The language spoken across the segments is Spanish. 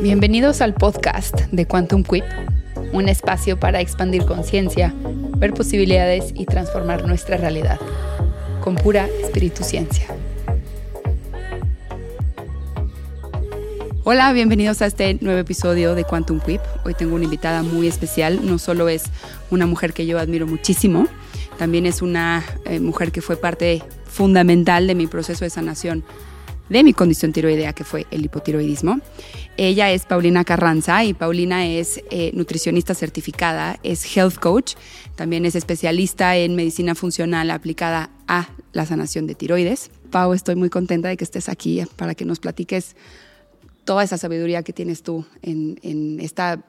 Bienvenidos al podcast de Quantum Quip, un espacio para expandir conciencia, ver posibilidades y transformar nuestra realidad con pura espíritu ciencia. Hola, bienvenidos a este nuevo episodio de Quantum Quip. Hoy tengo una invitada muy especial. No solo es una mujer que yo admiro muchísimo, también es una eh, mujer que fue parte fundamental de mi proceso de sanación de mi condición tiroidea, que fue el hipotiroidismo. Ella es Paulina Carranza y Paulina es eh, nutricionista certificada, es health coach, también es especialista en medicina funcional aplicada a la sanación de tiroides. Pau, estoy muy contenta de que estés aquí para que nos platiques toda esa sabiduría que tienes tú en, en esta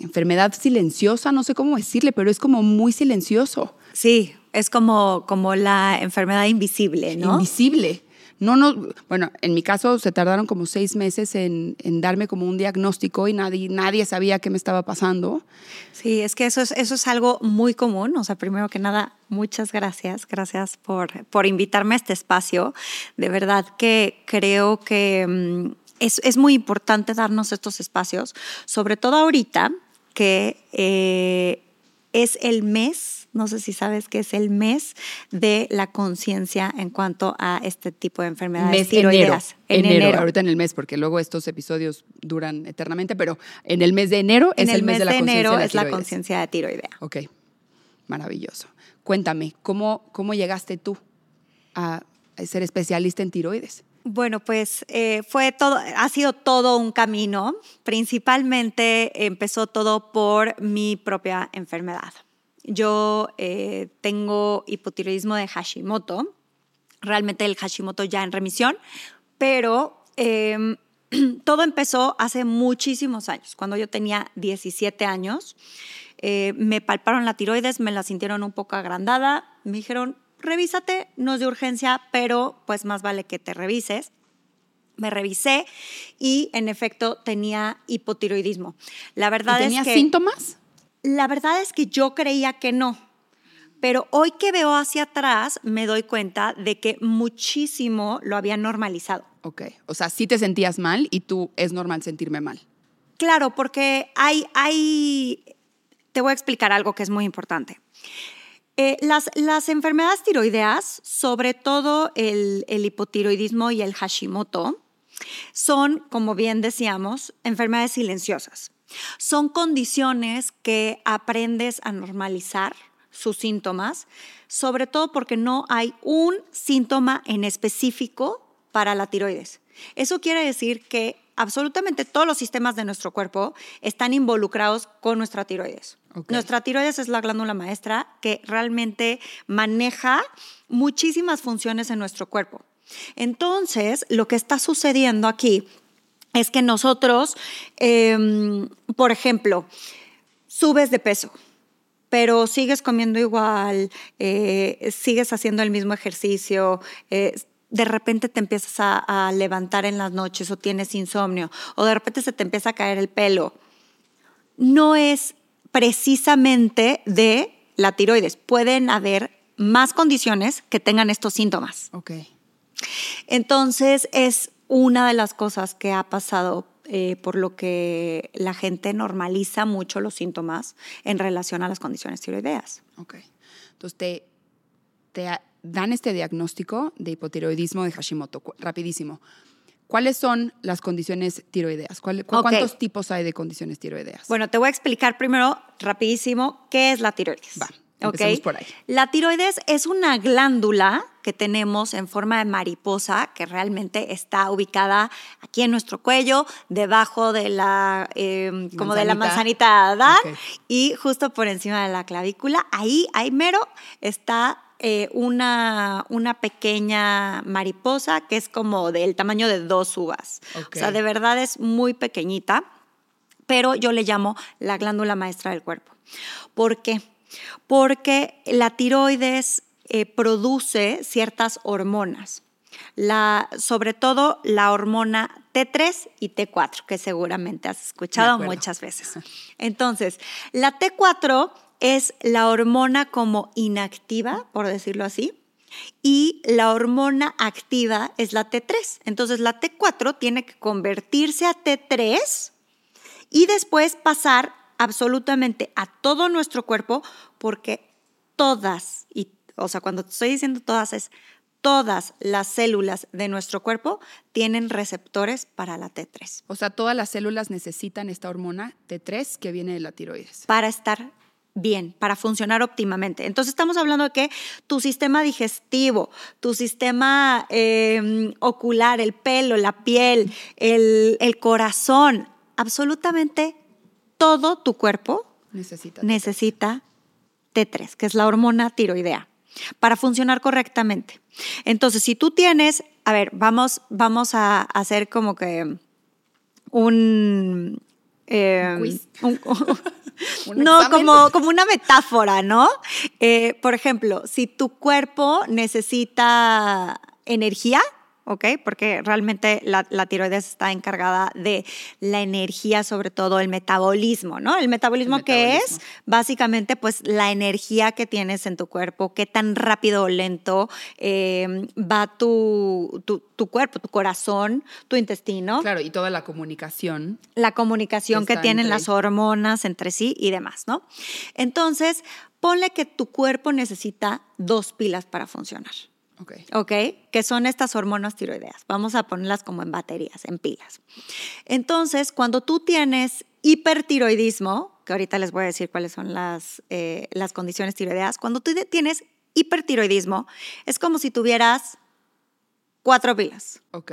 enfermedad silenciosa, no sé cómo decirle, pero es como muy silencioso. Sí, es como, como la enfermedad invisible, ¿no? Invisible. No, no, bueno, en mi caso se tardaron como seis meses en, darme como un diagnóstico y nadie, nadie sabía qué me estaba pasando. Sí, es que eso es, eso es algo muy común. O sea, primero que nada, muchas gracias. Gracias por, por invitarme a este espacio. De verdad que creo que mm, es, es muy importante darnos estos espacios, sobre todo ahorita que eh, es el mes, no sé si sabes que es el mes de la conciencia en cuanto a este tipo de enfermedades mes tiroideas. Enero, en enero, ahorita en el mes, porque luego estos episodios duran eternamente, pero en el mes de enero es el, mes, de la conciencia enero es la conciencia de tiroidea. Ok, maravilloso. Cuéntame, ¿cómo, cómo llegaste tú a ser especialista en tiroides? Bueno, pues eh, fue todo, ha sido todo un camino. Principalmente empezó todo por mi propia enfermedad. Yo eh, tengo hipotiroidismo de Hashimoto, realmente el Hashimoto ya en remisión, pero em, todo empezó hace muchísimos años, cuando yo tenía 17 años. Eh, me palparon la tiroides, me la sintieron un poco agrandada, me dijeron, revísate, no es de urgencia, pero pues más vale que te revises. Me revisé y en efecto tenía hipotiroidismo. La verdad ¿Tenía es que síntomas? La verdad es que yo creía que no. Pero hoy que veo hacia atrás me doy cuenta de que muchísimo lo había normalizado. Ok, o sea, sí te sentías mal y tú es normal sentirme mal. Claro, porque hay, hay, te voy a explicar algo que es muy importante. Eh, las, las, enfermedades tiroideas, sobre todo el, el, hipotiroidismo y el Hashimoto, son, como bien decíamos, enfermedades silenciosas. Son condiciones que aprendes a normalizar sus síntomas, sobre todo porque no hay un síntoma en específico para la tiroides. Eso quiere decir que absolutamente todos los sistemas de nuestro cuerpo están involucrados con nuestra tiroides. Nuestra tiroides es la glándula maestra que realmente maneja muchísimas funciones en nuestro cuerpo. Entonces, lo que está sucediendo aquí es que nosotros, em, por ejemplo, subes de peso, pero sigues comiendo igual, eh, sigues haciendo el mismo ejercicio, eh, de repente te empiezas a, levantar en las noches o tienes insomnio o de repente se te empieza a caer el pelo, no es precisamente de la tiroides. Pueden haber más condiciones que tengan estos síntomas. Ok. Entonces es una de las cosas que ha pasado eh, por lo que la gente normaliza mucho los síntomas en relación a las condiciones tiroideas. Ok. Entonces te, te dan este diagnóstico de hipotiroidismo de Hashimoto, rapidísimo. ¿Cuáles son las condiciones tiroideas? ¿Cuántos tipos hay de condiciones tiroideas? Bueno, te voy a explicar primero, rapidísimo, qué es la tiroides. Va, empecemos por ahí. La tiroides es una glándula que tenemos en forma de mariposa que realmente está ubicada aquí en nuestro cuello, debajo de la, em, como de la manzanita Adán y justo por encima de la clavícula. Ahí, ahí mero está eh, una, una pequeña mariposa que es como del tamaño de dos uvas. O sea, de verdad es muy pequeñita, pero yo le llamo la glándula maestra del cuerpo. ¿Por qué? Porque la tiroides eh, produce ciertas hormonas. La, sobre todo la hormona T3 y T4, que seguramente has escuchado muchas veces. Entonces, la T4 es la hormona como inactiva, por decirlo así, y la hormona activa es la T3. Entonces la T4 tiene que convertirse a T3 y después pasar absolutamente a todo nuestro cuerpo porque todas, y, o sea, cuando estoy diciendo todas es todas las células de nuestro cuerpo tienen receptores para la T3. O sea, todas las células necesitan esta hormona T3 que viene de la tiroides. Para estar bien, para funcionar óptimamente. Entonces estamos hablando de que tu sistema digestivo, tu sistema em, ocular, el pelo, la piel, el, el corazón, absolutamente todo tu cuerpo necesita, necesita T3, que es la hormona tiroidea, para funcionar correctamente. Entonces, si tú tienes, a ver, vamos, vamos a hacer como que un... Eh, no, como, como una metáfora, ¿no? Eh, por ejemplo, si tu cuerpo necesita energía, ¿ok? Porque realmente la, tiroides está encargada de la energía, sobre todo el metabolismo, ¿no? El metabolismo, que es básicamente pues la energía que tienes en tu cuerpo, qué tan rápido o lento eh, va tu, tu, cuerpo, tu corazón, tu intestino. Claro, y toda la comunicación. La comunicación que tienen las hormonas entre sí y demás, ¿no? Entonces, ponle que tu cuerpo necesita dos pilas para funcionar. Ok. Que son estas hormonas tiroideas. Vamos a ponerlas como en baterías, en pilas. Entonces, cuando tú tienes hipertiroidismo, que ahorita les voy a decir cuáles son las, eh, las condiciones tiroideas, cuando tú tienes hipertiroidismo, es como si tuvieras cuatro pilas. Ok.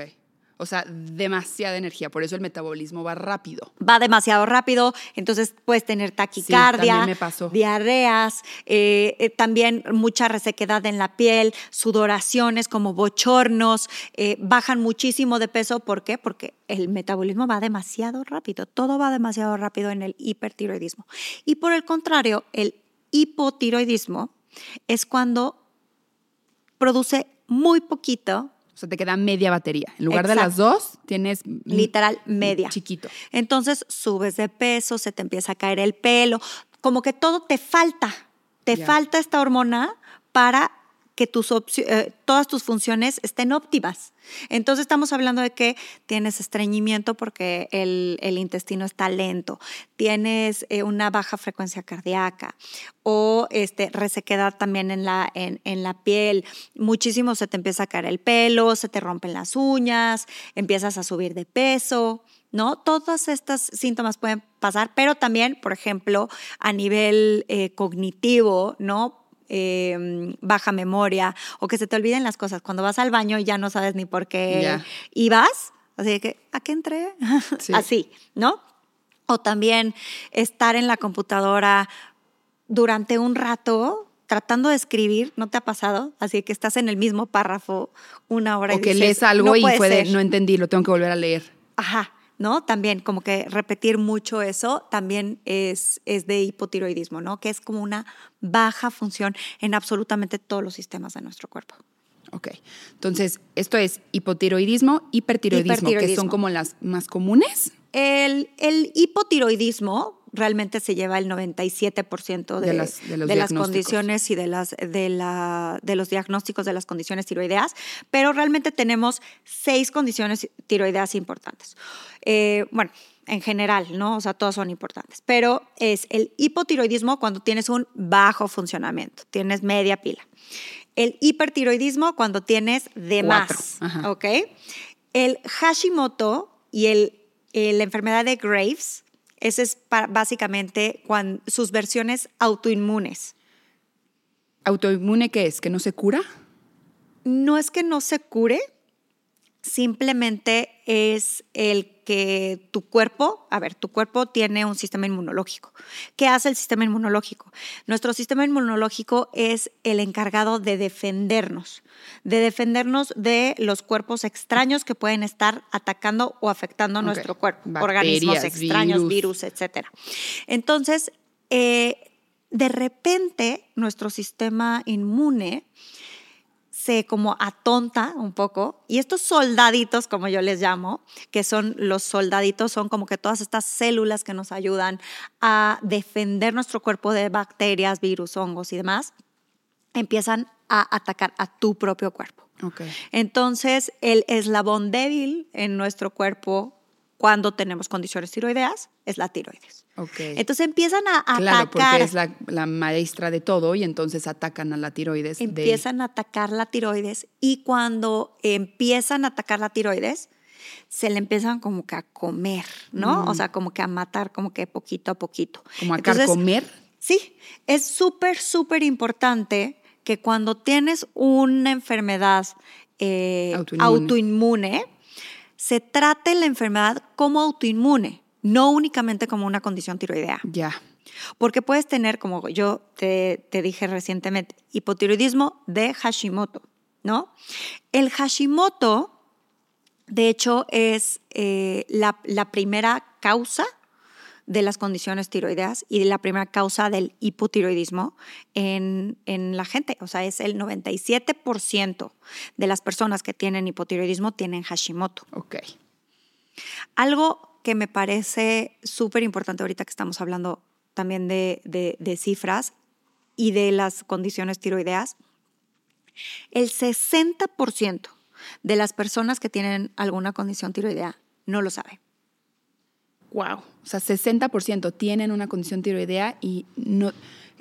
O sea, demasiada energía, por eso el metabolismo va rápido. Va demasiado rápido, entonces puedes tener taquicardia, diarreas, eh, eh, también mucha resequedad en la piel, sudoraciones como bochornos, eh, bajan muchísimo de peso. ¿Por qué? Porque el metabolismo va demasiado rápido, todo va demasiado rápido en el hipertiroidismo. Y por el contrario, el hipotiroidismo es cuando produce muy poquito sea, te queda media batería. En lugar de las dos, tienes... Literal, media. Chiquito. Entonces, subes de peso, se te empieza a caer el pelo, como que todo te falta. Te falta esta hormona para que tus eh, todas tus funciones estén óptimas. Entonces estamos hablando de que tienes estreñimiento porque el, intestino está lento, tienes eh, una baja frecuencia cardíaca o este, resequedad también en la, en, en la piel, muchísimo se te empieza a caer el pelo, se te rompen las uñas, empiezas a subir de peso. ¿no? Todos estos síntomas pueden pasar, pero también, por ejemplo, a nivel eh, cognitivo, ¿no? Em, baja memoria o que se te olviden las cosas. Cuando vas al baño y ya no sabes ni por qué ibas, así que, ¿a qué entré? Así, ¿no? O también estar en la computadora durante un rato tratando de escribir, ¿no te ha pasado? Así que estás en el mismo párrafo una hora. O que lees algo y puede, no entendí, lo tengo que volver a leer. Ajá, ¿no? También como que repetir mucho eso también es, es de hipotiroidismo, ¿no? Que es como una baja función en absolutamente todos los sistemas de nuestro cuerpo. Ok, entonces esto es hipotiroidismo, hipertiroidismo, que son como las más comunes. El, el hipotiroidismo realmente se lleva el 97% de, de, las, de, las, condiciones y de, las, de, la, de los diagnósticos de las condiciones tiroideas, pero realmente tenemos seis condiciones tiroideas importantes. Eh, bueno, en general, ¿no? O sea, todas son importantes, pero es el hipotiroidismo cuando tienes un bajo funcionamiento, tienes media pila. El hipertiroidismo cuando tienes de más, ¿ok? El Hashimoto y el, la enfermedad de Graves ese es básicamente sus versiones autoinmunes. ¿Autoinmune qué es? ¿Que no se cura? No es que no se cure, simplemente es el que tu cuerpo, a ver, tu cuerpo tiene un sistema inmunológico. ¿Qué hace el sistema inmunológico? Nuestro sistema inmunológico es el encargado de defendernos, de defendernos de los cuerpos extraños que pueden estar atacando o afectando nuestro cuerpo, organismos extraños, virus, etc. Entonces, eh, de repente, nuestro sistema inmune se como atonta un poco y estos soldaditos, como yo les llamo, que son los soldaditos, son como que todas estas células que nos ayudan a defender nuestro cuerpo de bacterias, virus, hongos y demás, empiezan a atacar a tu propio cuerpo. Entonces, el eslabón débil en nuestro cuerpo cuando tenemos condiciones tiroideas es la tiroides. Ok. Entonces empiezan a claro, atacar. porque es la, la maestra de todo y entonces atacan a la tiroides. de- empiezan a atacar la tiroides y cuando empiezan a atacar la tiroides, se le empiezan como que a comer, ¿no? O sea, como que a matar, como que poquito a poquito. como a Entonces, carcomer. Sí, es súper, súper importante que cuando tienes una enfermedad eh, Autoinmune. autoinmune, se trate la enfermedad como autoinmune, no únicamente como una condición tiroidea. Ya. Porque puedes tener, como yo te, te dije recientemente, hipotiroidismo de Hashimoto, ¿no? El Hashimoto, de hecho, es eh, la, la primera causa de las condiciones tiroideas y la primera causa del hipotiroidismo en, en la gente. O sea, es el 97% de las personas que tienen hipotiroidismo tienen Hashimoto. Ok. Algo que me parece súper importante ahorita que estamos hablando también de, de- de cifras y de las condiciones tiroideas, el 60% de las personas que tienen alguna condición tiroidea no lo sabe. Wow. O sea, 60% tienen una condición tiroidea y no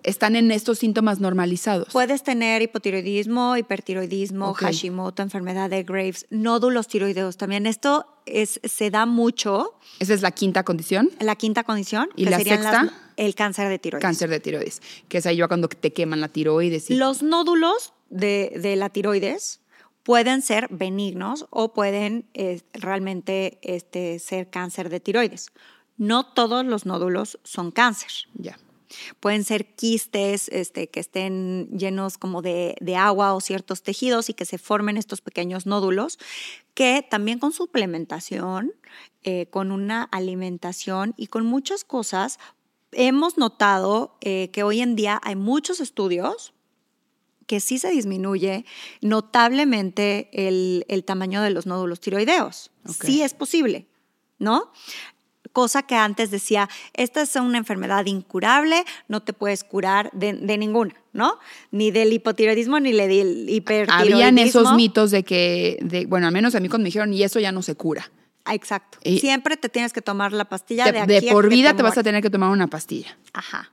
están en estos síntomas normalizados. Puedes tener hipotiroidismo, hipertiroidismo. Hashimoto, enfermedad de Graves, nódulos tiroideos también. Esto es, se da mucho Esa es la quinta condición, la quinta condición, ¿Y que la las- sexta? el cáncer de tiroides. cáncer de tiroides, que es ahí yo cuando te queman la tiroides. Y, Los nódulos de, de la tiroides pueden ser benignos o pueden eh, realmente este, ser cáncer de tiroides. No todos los nódulos son cáncer. ya. Pueden ser quistes este, que estén llenos como de, de agua o ciertos tejidos y que se formen estos pequeños nódulos que también con suplementación, eh, con una alimentación y con muchas cosas, hemos notado eh, que hoy en día hay muchos estudios que sí se disminuye notablemente el, el tamaño de los nódulos tiroideos. Sí es posible, ¿no? Cosa que antes decía, esta es una enfermedad incurable, no te puedes curar de, de ninguna, ¿no? Ni del hipotiroidismo ni del hipertiroidismo. Habían esos mitos de que, de, bueno, al menos a mí cuando me dijeron, y eso ya no se cura. Exacto. Y- Siempre te tienes que tomar la pastilla De, de, aquí de por vida te vas a tener que tomar una pastilla. Ajá.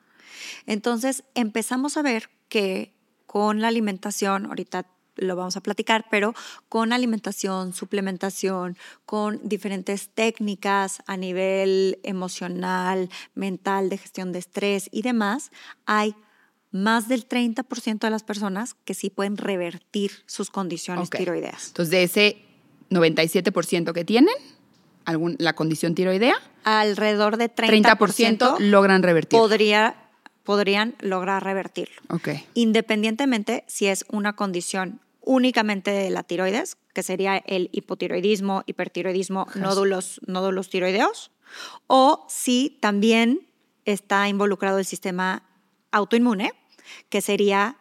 Entonces empezamos a ver que con la alimentación, ahorita lo vamos a platicar, pero con alimentación, suplementación, con diferentes técnicas a nivel emocional, mental, de gestión de estrés y demás, hay más del 30% de las personas que sí pueden revertir sus condiciones Ok. tiroideas. Entonces, de ese 97% que tienen algún, la condición tiroidea, Alrededor de 30%, 30%, logran revertir. podría, podrían lograr revertirlo. Ok. independientemente si es una condición únicamente de la tiroides, que sería el hipotiroidismo, hipertiroidismo, nódulos, nódulos tiroideos, o si también está involucrado el sistema autoinmune, que sería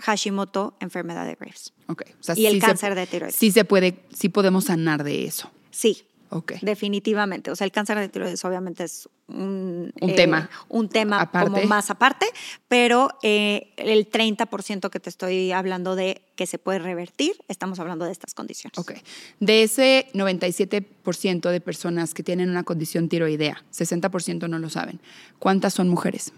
Hashimoto, enfermedad de Graves. Ok. O sea, Y el sí se- cáncer de tiroides. Sí se puede, sí podemos sanar de eso. Sí, Definitivamente. O sea, el cáncer de tiroides obviamente es un, Un eh, tema un tema aparte. como más aparte, pero eh, el 30% que te estoy hablando de que se puede revertir, estamos hablando de estas condiciones. Ok. De ese 97% de personas que tienen una condición tiroidea, 60% no lo saben. ¿Cuántas son mujeres?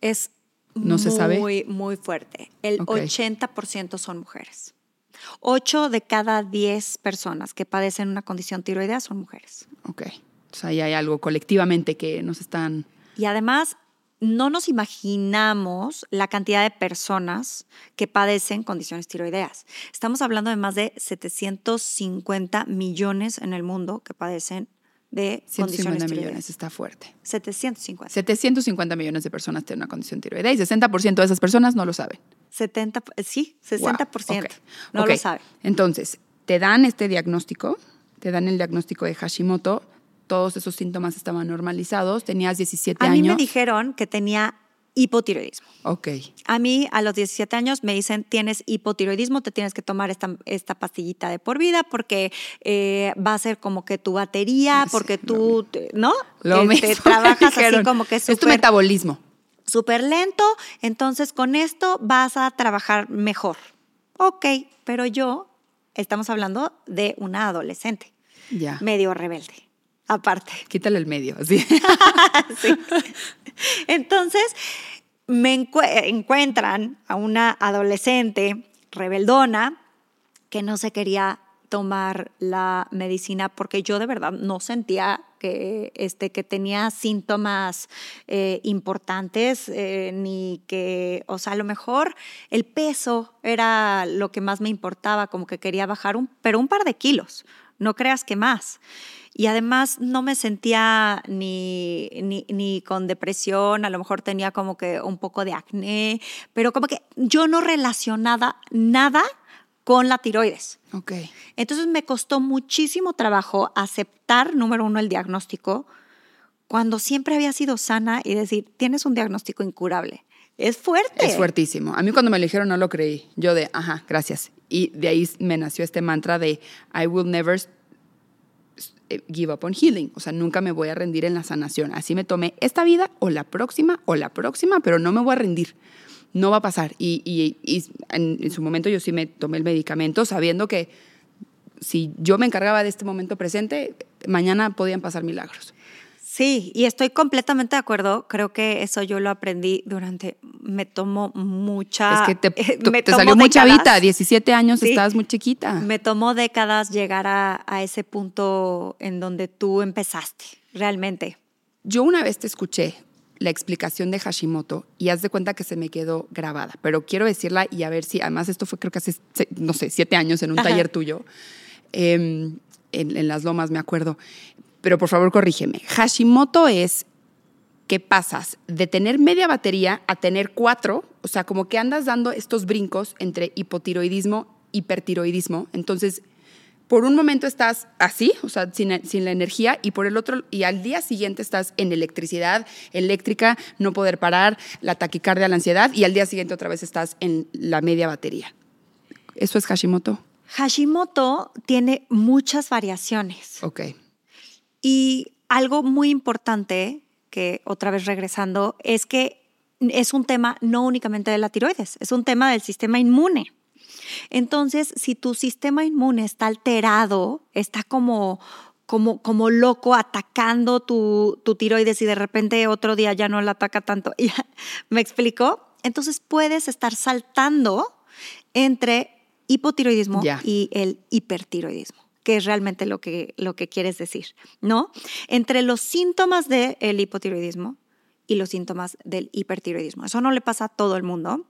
Es ¿No se sabe? muy, muy fuerte. El Ok. 80% son mujeres. 8 de cada 10 personas que padecen una condición tiroidea son mujeres. Ok. O sea, ahí hay algo colectivamente que nos están... Y además, no nos imaginamos la cantidad de personas que padecen condiciones tiroideas. Estamos hablando de más de 750 millones en el mundo que padecen de 150 condiciones millones, tiroideas. está fuerte. 750. 750 millones de personas tienen una condición tiroidea y 60% de esas personas no lo saben. 70, sí, 60%. Wow. No lo saben. Entonces, te dan este diagnóstico, te dan el diagnóstico de Hashimoto, todos esos síntomas estaban normalizados, tenías 17 A años. mí me dijeron que tenía hipotiroidismo. Ok, A mí, a los 17 años, me dicen, tienes hipotiroidismo, te tienes que tomar esta, esta pastillita de por vida porque eh, va a ser como que tu batería, sí, porque lo tú, te- ¿no? lo Este, mismo me trabajas así como que Es tu metabolismo. súper lento, entonces con esto vas a trabajar mejor. Ok, pero yo, estamos hablando de una adolescente, Ya. medio rebelde, aparte. Quítale el medio, así. Sí. Entonces, me encue- encuentran a una adolescente rebeldona que no se quería tomar la medicina porque yo de verdad no sentía que, este, que tenía síntomas eh, importantes, eh, ni que, o sea, a lo mejor el peso era lo que más me importaba, como que quería bajar, un, pero un par de kilos, no creas que más. Y además no me sentía ni, ni, ni con depresión, a lo mejor tenía como que un poco de acné, pero como que yo no relacionaba nada con la tiroides. Ok. Entonces me costó muchísimo trabajo aceptar, número uno, el diagnóstico, cuando siempre había sido sana y decir, tienes un diagnóstico incurable. Es fuerte. Es fuertísimo. A mí cuando me lo dijeron no lo creí. Yo de, ajá, gracias. Y de ahí me nació este mantra de I will never give up on healing. O sea, nunca me voy a rendir en la sanación. Así me tomé esta vida o la próxima o la próxima, pero no me voy a rendir. No va a pasar. Y en, en su momento yo sí me tomé el medicamento sabiendo que si yo me encargaba de este momento presente, mañana podían pasar milagros. Sí, y estoy completamente de acuerdo. Creo que eso yo lo aprendí durante, me tomó mucha... es que te, eh, me te salió muy décadas. chavita, 17 años, Sí. estabas muy chiquita. Me tomó décadas llegar a, a ese punto en donde tú empezaste, realmente. Yo una vez te escuché la explicación de Hashimoto y haz de cuenta que se me quedó grabada, pero quiero decirla y a ver si, además esto fue creo que hace, no sé, siete años en un Ajá. taller tuyo, em, en, en Las Lomas, me acuerdo, pero por favor corrígeme. Hashimoto es que pasas de tener media batería a tener cuatro, o sea, como que andas dando estos brincos entre hipotiroidismo, hipertiroidismo, entonces por un momento estás así, o sea, sin, sin la energía, y por el otro, y al día siguiente estás en electricidad, eléctrica, no poder parar, la taquicardia, la ansiedad, y al día siguiente otra vez estás en la media batería. ¿Eso es Hashimoto? Hashimoto tiene muchas variaciones. Ok. Y algo muy importante, que otra vez regresando, es que es un tema no únicamente de la tiroides, es un tema del sistema inmune. Entonces, si tu sistema inmune está alterado, está como, como, como loco atacando tu, tu tiroides y de repente otro día ya no la ataca tanto, ¿me explico? Entonces puedes estar saltando entre hipotiroidismo y el hipertiroidismo que es realmente lo que, lo que quieres decir, ¿no? Entre los síntomas del hipotiroidismo y los síntomas del hipertiroidismo. Eso no le pasa a todo el mundo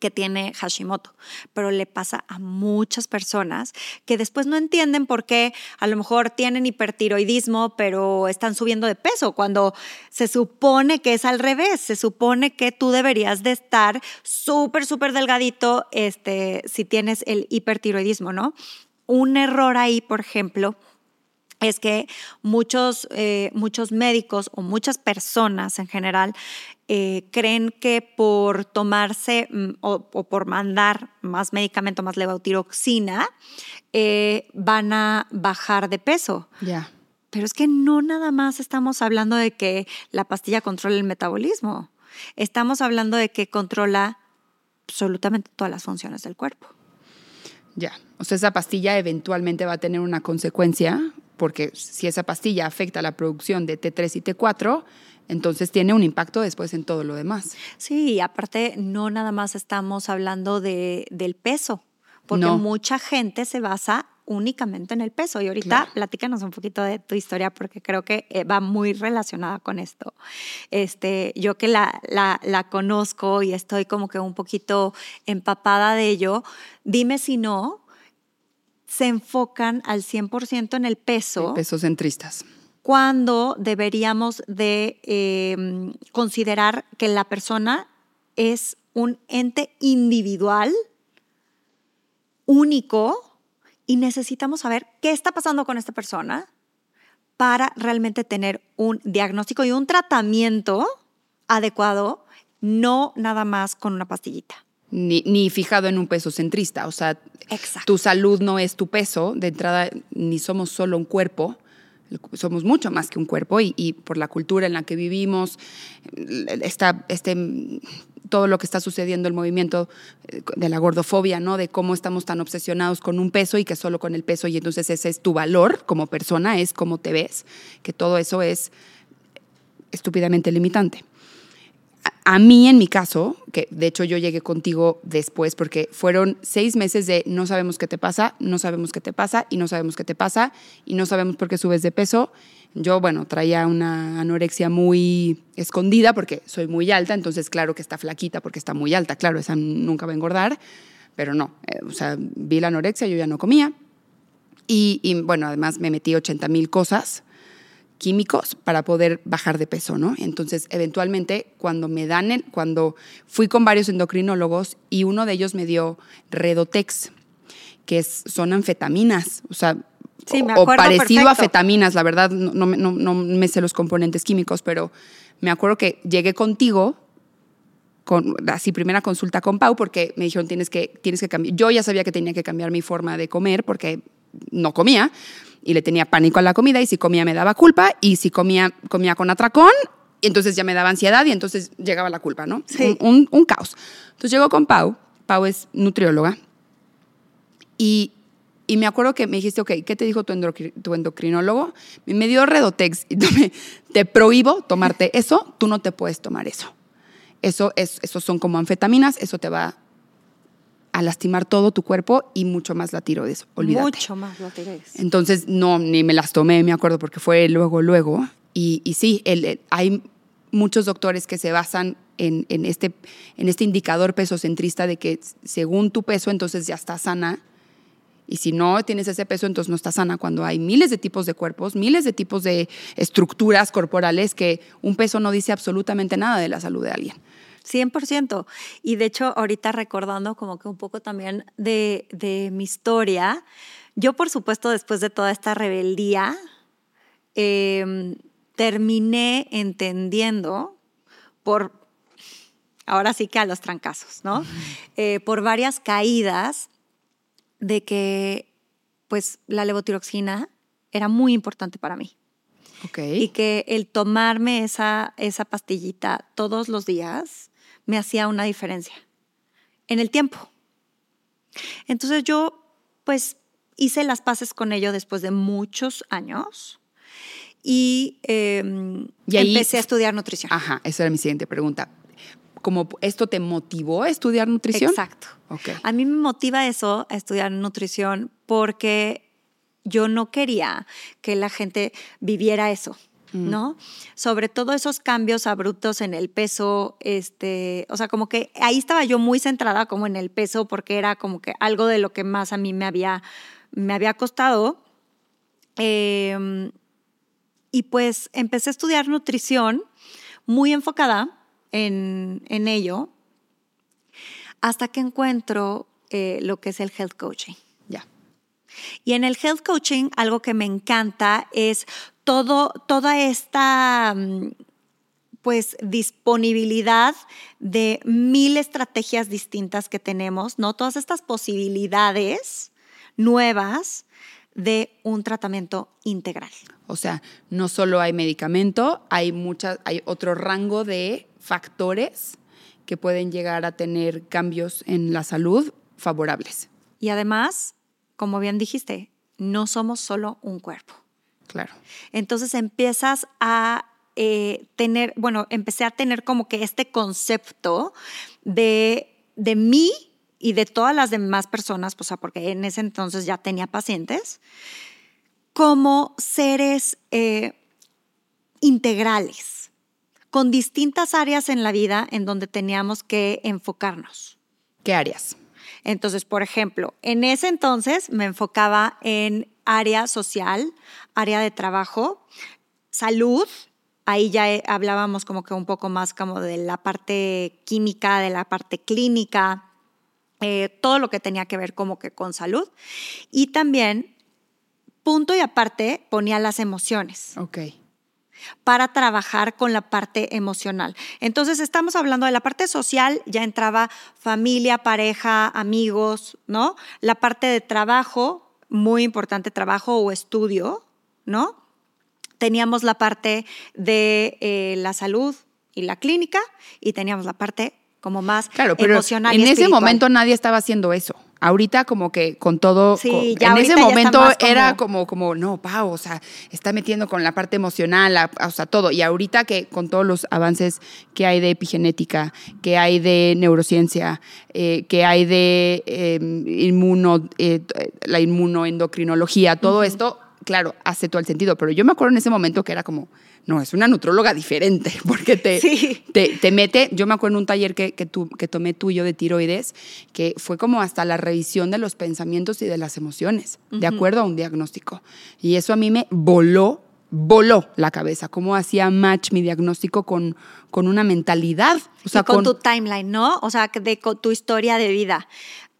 que tiene Hashimoto, pero le pasa a muchas personas que después no entienden por qué a lo mejor tienen hipertiroidismo, pero están subiendo de peso, cuando se supone que es al revés, se supone que tú deberías de estar súper, súper delgadito este, si tienes el hipertiroidismo, ¿no? Un error ahí, por ejemplo, es que muchos, eh, muchos médicos o muchas personas en general eh, creen que por tomarse mm, o, o por mandar más medicamento, más levotiroxina, eh, van a bajar de peso. Ya. Pero es que no nada más estamos hablando de que la pastilla controla el metabolismo. Estamos hablando de que controla absolutamente todas las funciones del cuerpo. Ya. O sea, esa pastilla eventualmente va a tener una consecuencia, porque si esa pastilla afecta la producción de T3 y T4, entonces tiene un impacto después en todo lo demás. Sí, y aparte no nada más estamos hablando de, del peso, porque No. mucha gente se basa únicamente en el peso. Y ahorita Claro. platícanos un poquito de tu historia, porque creo que eh, va muy relacionada con esto. Este, yo que la, la, la conozco y estoy como que un poquito empapada de ello, dime si no, se enfocan al 100% en el peso Pesos centristas. cuando deberíamos de eh, considerar que la persona es un ente individual, único, y necesitamos saber qué está pasando con esta persona para realmente tener un diagnóstico y un tratamiento adecuado, no nada más con una pastillita. Ni, ni fijado en un peso centrista. O sea, Exacto. tu salud no es tu peso. De entrada, ni somos solo un cuerpo. Somos mucho más que un cuerpo y, por la cultura en la que vivimos, está, este, todo lo que está sucediendo, el movimiento eh, de la gordofobia, ¿no? De cómo estamos tan obsesionados con un peso y que solo con el peso y entonces ese es tu valor como persona, es cómo te ves, que todo eso es estúpidamente limitante a mí, en mi caso, que de hecho yo llegué contigo después porque fueron seis meses de no sabemos qué te pasa, no sabemos qué te pasa y no sabemos qué te pasa y no sabemos por qué subes de peso. Yo, bueno, traía una anorexia muy escondida porque soy muy alta, entonces claro que está flaquita porque está muy alta, claro, esa nunca va a engordar, pero no, eh, o sea, vi la anorexia, yo ya no comía. Y, y bueno, además me metí 80 mil cosas químicos para poder bajar de peso, ¿no? Entonces, eventualmente, cuando me dan, el, cuando fui con varios endocrinólogos y uno de ellos me dio Redotex, que es, son anfetaminas, o sea, o, parecido a fetaminas, la verdad, no, no, me sé los componentes químicos, pero me acuerdo que llegué contigo con así primera consulta con Pau porque me dijeron tienes que tienes que cambiar. Yo ya sabía que tenía que cambiar mi forma de comer porque no comía, y le tenía pánico a la comida y si comía me daba culpa y si comía, comía con atracón, y entonces ya me daba ansiedad y entonces llegaba la culpa, ¿no? Sí. Un, un, caos. Entonces llegó con Pau, Pau es nutrióloga, y, y me acuerdo que me dijiste, ok, ¿qué te dijo tu, tu endocrinólogo? Me dio Redotex y me, te prohíbo tomarte eso, tú no te puedes tomar eso. Eso, es, eso son como anfetaminas, eso te va a lastimar todo tu cuerpo y mucho más la tiroides. Olvídate. Mucho más la tiroides. Entonces, no, ni me las tomé, me acuerdo, porque fue luego, luego. Y, y sí, el, hay muchos doctores que se basan en, en, este, en este indicador pesocentrista de que según tu peso, entonces ya estás sana. Y si no tienes ese peso, entonces no estás sana. Cuando hay miles de tipos de cuerpos, miles de tipos de estructuras corporales que un peso no dice absolutamente nada de la salud de alguien. 100%. Y de hecho, ahorita recordando como que un poco también de, de mi historia, yo por supuesto después de toda esta rebeldía, em, terminé entendiendo por, ahora sí que a los trancazos, ¿no? Eh, por varias caídas de que pues la levotiroxina era muy importante para mí. Okay. Y que el tomarme esa, esa pastillita todos los días me hacía una diferencia en el tiempo. Entonces yo, pues, hice las paces con ello después de muchos años y, em, empecé a estudiar nutrición. Ajá, esa era mi siguiente pregunta. ¿Cómo esto te motivó a estudiar nutrición? Exacto. A mí me motiva eso, a estudiar nutrición, porque yo no quería que la gente viviera eso. Mm. ¿no? Sobre todo esos cambios abruptos en el peso, este, o sea, como que ahí estaba yo muy centrada como en el peso porque era como que algo de lo que más a mí me había, me había costado. Em, y pues empecé a estudiar nutrición muy enfocada en, ello hasta que encuentro eh, lo que es el health coaching. Ya. Y en el health coaching algo que me encanta es todo, toda esta mm, pues disponibilidad de mil estrategias distintas que tenemos, ¿no? Todas estas posibilidades nuevas de un tratamiento integral. O sea, no solo hay medicamento, hay muchas, hay otro rango de factores que pueden llegar a tener cambios en la salud favorables. Y además, como bien dijiste, no somos solo un cuerpo. Claro. Entonces empiezas a eh, tener, bueno, empecé a tener como que este concepto de, de mí y de todas las demás personas, o sea, porque en ese entonces ya tenía pacientes, como seres eh, integrales, con distintas áreas en la vida en donde teníamos que enfocarnos. ¿Qué áreas? Entonces, por ejemplo, en ese entonces me enfocaba en área social, área de trabajo, salud, ahí ya eh, hablábamos como que un poco más como de la parte química, de la parte clínica, eh, todo lo que tenía que ver como que con salud. Y también, punto y aparte, ponía las emociones. Ok. Para trabajar con la parte emocional. Entonces, estamos hablando de la parte social, ya entraba familia, pareja, amigos, ¿no? La parte de trabajo, muy importante trabajo o estudio, ¿no? teníamos la parte de eh, la salud y la clínica y teníamos la parte como más claro, pero emocional. En y ese momento nadie estaba haciendo eso. Ahorita como que con todo, Sí, con- ya en ese momento como- era como, como, no, Pau, o sea, está metiendo con la parte emocional, la- o sea, todo. Y ahorita que con todos los avances que hay de epigenética, que hay de neurociencia, eh, que hay de eh, inmuno, eh, la inmunoendocrinología, todo esto, claro, hace todo el sentido. Pero yo me acuerdo en ese momento que era como, no, es una nutróloga diferente, porque te, Sí. te, te mete, yo me acuerdo en un taller que, que, tu- que tomé tuyo de tiroides, que fue como hasta la revisión de los pensamientos y de las emociones, de acuerdo a un diagnóstico. Y eso a mí me voló, voló la cabeza, cómo hacía match mi diagnóstico con, con una mentalidad. O sea, y con, tu timeline, ¿no? O sea, de con tu historia de vida.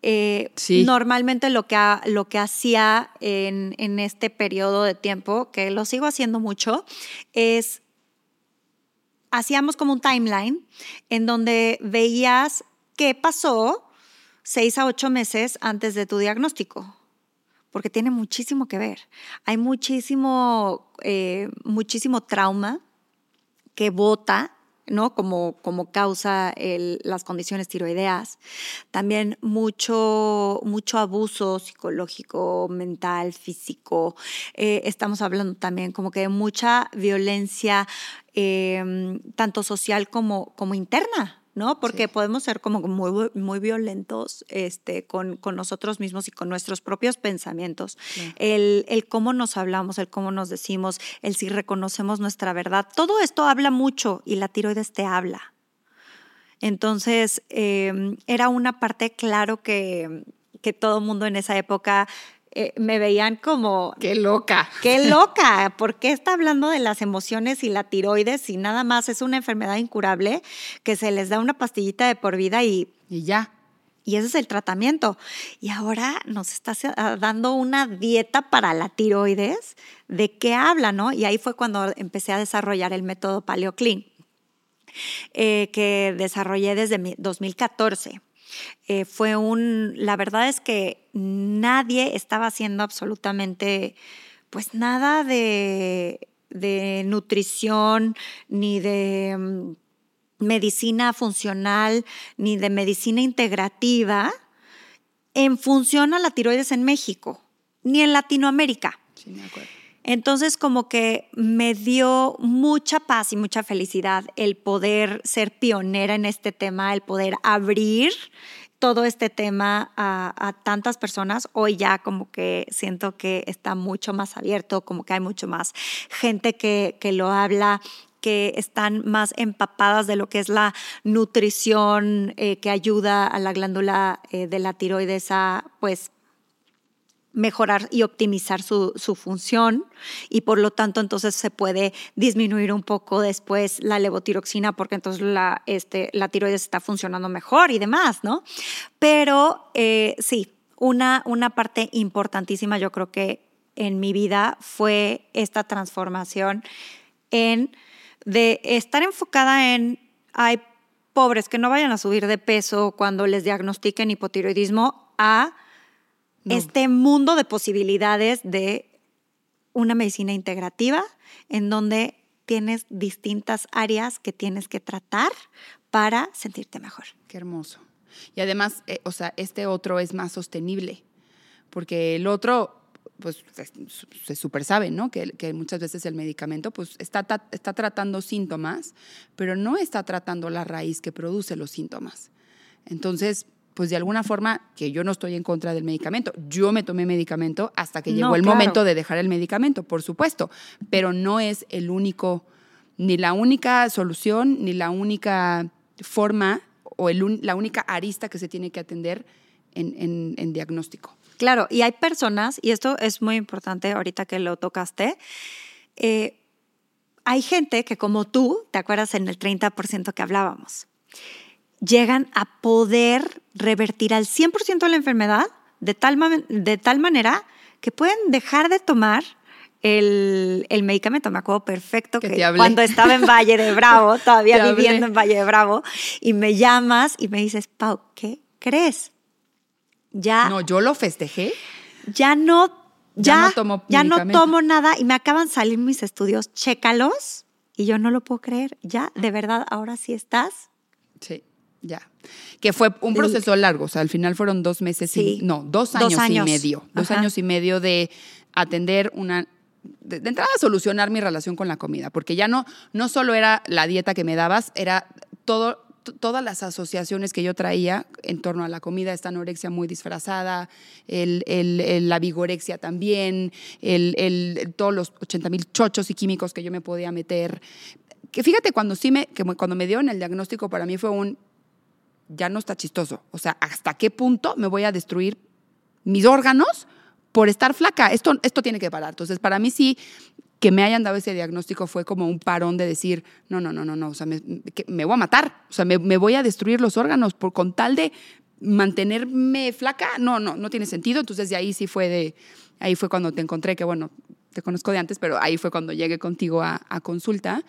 Eh, Sí. Normalmente lo que, ha- lo que hacía en, en este periodo de tiempo, que lo sigo haciendo mucho, es hacíamos como un timeline en donde veías qué pasó seis a ocho meses antes de tu diagnóstico, porque tiene muchísimo que ver. Hay muchísimo, eh, muchísimo trauma que vota, ¿no? Como, como causa las condiciones tiroideas. También mucho, mucho abuso psicológico, mental, físico. Eh, estamos hablando también como que de mucha violencia, eh, tanto social como, como interna. ¿No? Porque Sí. podemos ser como muy, muy violentos este, con, con nosotros mismos y con nuestros propios pensamientos. El, el cómo nos hablamos, el cómo nos decimos, el si reconocemos nuestra verdad. Todo esto habla mucho y la tiroides te habla. Entonces, eh, era una parte, claro, que, que todo mundo en esa época eh, me veían como, Qué loca. qué loca, ¿por qué está hablando de las emociones y la tiroides si nada más es una enfermedad incurable que se les da una pastillita de por vida y Y ya. y ese es el tratamiento. Y ahora nos está se- ah, dando una dieta para la tiroides. ¿De qué habla, no? Y ahí fue cuando empecé a desarrollar el método PaleoClean, eh, que desarrollé desde mi- 2014. Eh, fue un, la verdad es que nadie estaba haciendo absolutamente, pues nada de, de nutrición ni de mm, medicina funcional ni de medicina integrativa en función a la tiroides en México, ni en Latinoamérica. Sí, me acuerdo. Entonces como que me dio mucha paz y mucha felicidad el poder ser pionera en este tema, el poder abrir todo este tema a, tantas personas. Hoy ya como que siento que está mucho más abierto, como que hay mucho más gente que, que lo habla que están más empapadas de lo que es la nutrición eh, que ayuda a la glándula eh, de la tiroides a pues mejorar y optimizar su, su, función y por lo tanto entonces se puede disminuir un poco después la levotiroxina porque entonces la, este, la tiroides está funcionando mejor y demás, ¿no? Pero eh, sí, una, una parte importantísima yo creo que en mi vida fue esta transformación en de estar enfocada en hay pobres que no vayan a subir de peso cuando les diagnostiquen hipotiroidismo a no. este mundo de posibilidades de una medicina integrativa en donde tienes distintas áreas que tienes que tratar para sentirte mejor. Qué hermoso. Y además, eh, o sea, este otro es más sostenible, porque el otro, pues se, se super sabe, ¿no? Que, que, muchas veces el medicamento, pues está, está tratando síntomas, pero no está tratando la raíz que produce los síntomas. Entonces, pues de alguna forma, que yo no estoy en contra del medicamento. Yo me tomé medicamento hasta que llegó el claro. momento de dejar el medicamento, por supuesto, pero no es el único, ni la única solución, ni la única forma o el, la única arista que se tiene que atender en, en, en, diagnóstico. Claro, y hay personas, y esto es muy importante ahorita que lo tocaste, eh, hay gente que como tú, ¿te acuerdas en el 30% que hablábamos? Llegan a poder revertir al 100% de la enfermedad de tal, de tal manera que pueden dejar de tomar el, el, medicamento. Me acuerdo perfecto que, que cuando estaba en Valle de Bravo, todavía viviendo en Valle de Bravo, y me llamas y me dices, Pau, ¿qué crees? Ya. No, yo lo festejé. Ya no ya, no tomo ya no tomo nada y me acaban de salir mis estudios, chécalos. Y yo no lo puedo creer. Ya, de verdad, ahora sí estás. Sí, ya. Que fue un proceso largo, o sea, al final fueron dos meses Sí. y, no, dos Dos años, y medio. Dos Ajá. años y medio de atender una, de, de entrada solucionar mi relación con la comida, porque ya no, no solo era la dieta que me dabas, era todo todas las asociaciones que yo traía en torno a la comida, esta anorexia muy disfrazada, el, el- el- la vigorexia también, el, el- todos los 80 mil chochos y químicos que yo me podía meter. Que fíjate, cuando sí me, que cuando me dieron el diagnóstico, para mí fue un, ya no está chistoso. O sea, ¿hasta qué punto me voy a destruir mis órganos por estar flaca? Esto, esto tiene que parar. Entonces, para mí sí, que me hayan dado ese diagnóstico fue como un parón de decir, no, no, no, no, no, o sea, me, voy a matar, o sea, me, voy a destruir los órganos por con tal de mantenerme flaca, no, no, no tiene sentido. Entonces, de ahí sí fue de, ahí fue cuando te encontré, que bueno, te conozco de antes, pero ahí fue cuando llegué contigo a consulta.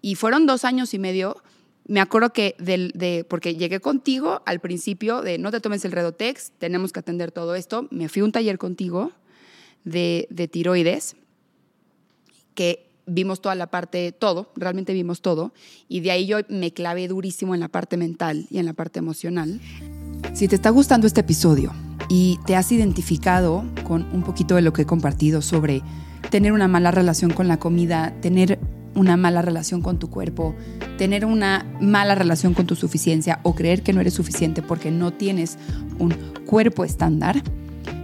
Y fueron dos años y medio. Me acuerdo que de, porque llegué contigo al principio de no te tomes el Redotex, tenemos que atender todo esto. Me fui a un taller contigo de, de tiroides, que vimos toda la parte, todo, realmente vimos todo. Y de ahí yo me clavé durísimo en la parte mental y en la parte emocional. Si te está gustando este episodio y te has identificado con un poquito de lo que he compartido sobre tener una mala relación con la comida, tener una mala relación con tu cuerpo, tener una mala relación con tu suficiencia o creer que no eres suficiente porque no tienes un cuerpo estándar,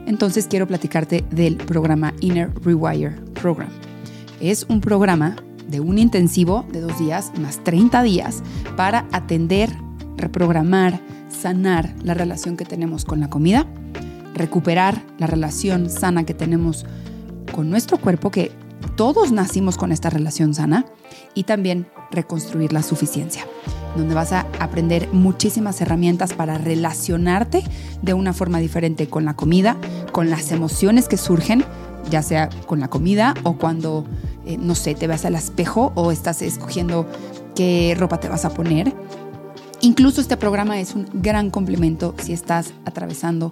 entonces quiero platicarte del programa Inner Rewire Program. Es un programa de un intensivo de dos días más 30 días para atender, reprogramar, sanar la relación que tenemos con la comida, recuperar la relación sana que tenemos con nuestro cuerpo, que todos nacimos con esta relación sana, y también reconstruir la suficiencia, donde vas a aprender muchísimas herramientas para relacionarte de una forma diferente con la comida, con las emociones que surgen, ya sea con la comida o cuando, eh, no sé, te vas al espejo o estás escogiendo qué ropa te vas a poner. Incluso este programa es un gran complemento si estás atravesando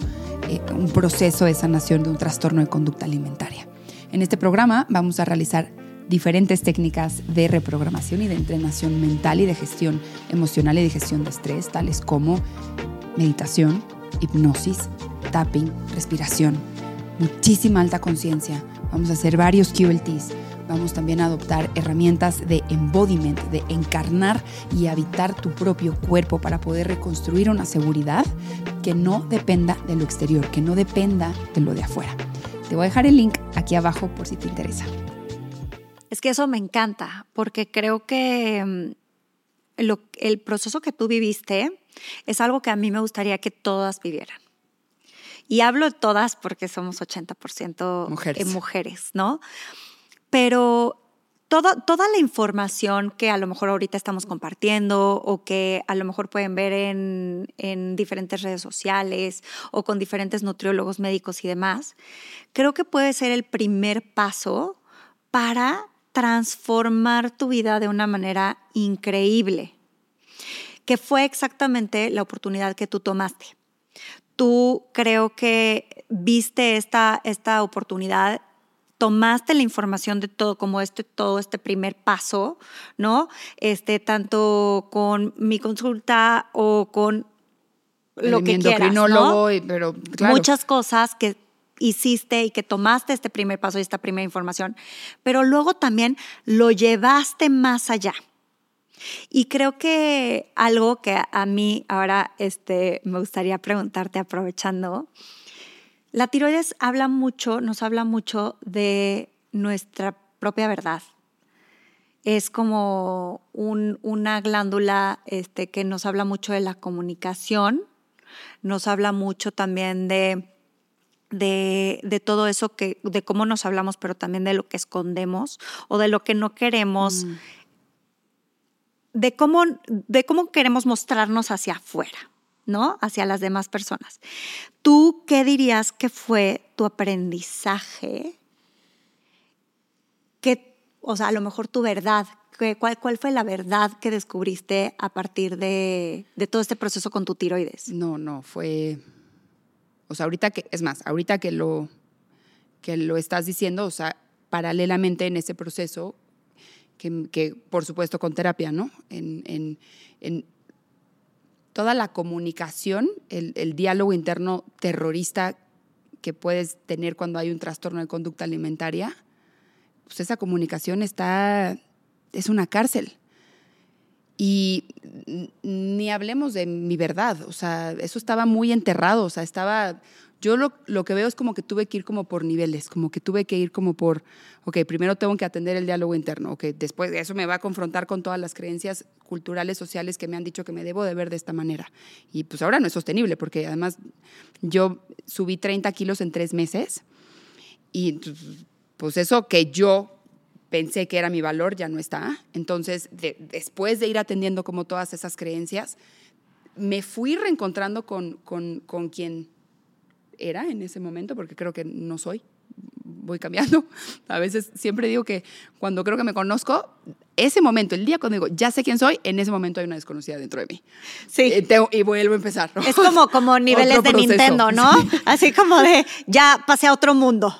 eh, un proceso de sanación de un trastorno de conducta alimentaria. En este programa vamos a realizar diferentes técnicas de reprogramación y de entrenación mental y de gestión emocional y de gestión de estrés, tales como meditación, hipnosis, tapping, respiración, muchísima alta conciencia. Vamos a hacer varios QLTs. Vamos también a adoptar herramientas de embodiment, de encarnar y habitar tu propio cuerpo para poder reconstruir una seguridad que no dependa de lo exterior, que no dependa de lo de afuera. Te voy a dejar el link aquí abajo por si te interesa. Es que eso me encanta, porque creo que mm, lo- el proceso que tú viviste es algo que a mí me gustaría que todas vivieran. Y hablo de todas porque somos 80% Mujeres. eh, mujeres, ¿no? Pero toda, toda la información que a lo mejor ahorita estamos compartiendo o que a lo mejor pueden ver en, en diferentes redes sociales o con diferentes nutriólogos médicos y demás, creo que puede ser el primer paso para transformar tu vida de una manera increíble, que fue exactamente la oportunidad que tú tomaste. Tú creo que viste esta, esta oportunidad tomaste la información de todo como este todo este primer paso, ¿no? Este tanto con mi consulta o con lo Mi que quieras, ¿no? y- pero claro. muchas cosas que hiciste y que tomaste este primer paso y esta primera información, pero luego también lo llevaste más allá. Y creo que algo que a mí ahora este, me gustaría preguntarte aprovechando, la tiroides habla mucho, nos habla mucho de nuestra propia verdad. Es como un- una glándula este, que nos habla mucho de la comunicación, nos habla mucho también de, de, de todo eso, que, de cómo nos hablamos, pero también de lo que escondemos o de lo que no queremos, de, cómo, de cómo queremos mostrarnos hacia afuera, ¿no? Hacia las demás personas. ¿Tú qué dirías que fue tu aprendizaje? Que, o sea, a lo mejor tu verdad. ¿Cuál, ¿Cuál fue la verdad que descubriste a partir de, de todo este proceso con tu tiroides? No, no, fue. O sea, ahorita que. Es más, ahorita que lo. que lo estás diciendo, o sea, paralelamente en ese proceso, que, por supuesto con terapia, ¿no? En, toda la comunicación, el, diálogo interno terrorista que puedes tener cuando hay un trastorno de conducta alimentaria, pues esa comunicación está, es una cárcel. Y ni hablemos de mi verdad, o sea, eso estaba muy enterrado, o sea, estaba, yo lo, lo, que veo es como que tuve que ir como por niveles, como que tuve que ir como por, ok, primero tengo que atender el diálogo interno, ok, después de eso me va a confrontar con todas las creencias culturales, sociales que me han dicho que me debo de ver de esta manera. Y pues ahora no es sostenible, porque además yo subí 30 kilos en tres meses y pues eso que yo pensé que era mi valor, ya no está. Entonces, después de ir atendiendo como todas esas creencias, me fui reencontrando con, con, con quien era en ese momento, porque creo que no soy, voy cambiando. A veces siempre digo que cuando creo que me conozco, ese momento, el día cuando digo, ya sé quién soy, en ese momento hay una desconocida dentro de mí. Sí. Eh, y vuelvo a empezar. Es como, como niveles de Nintendo, ¿no? Así como de, ya pasé a otro mundo.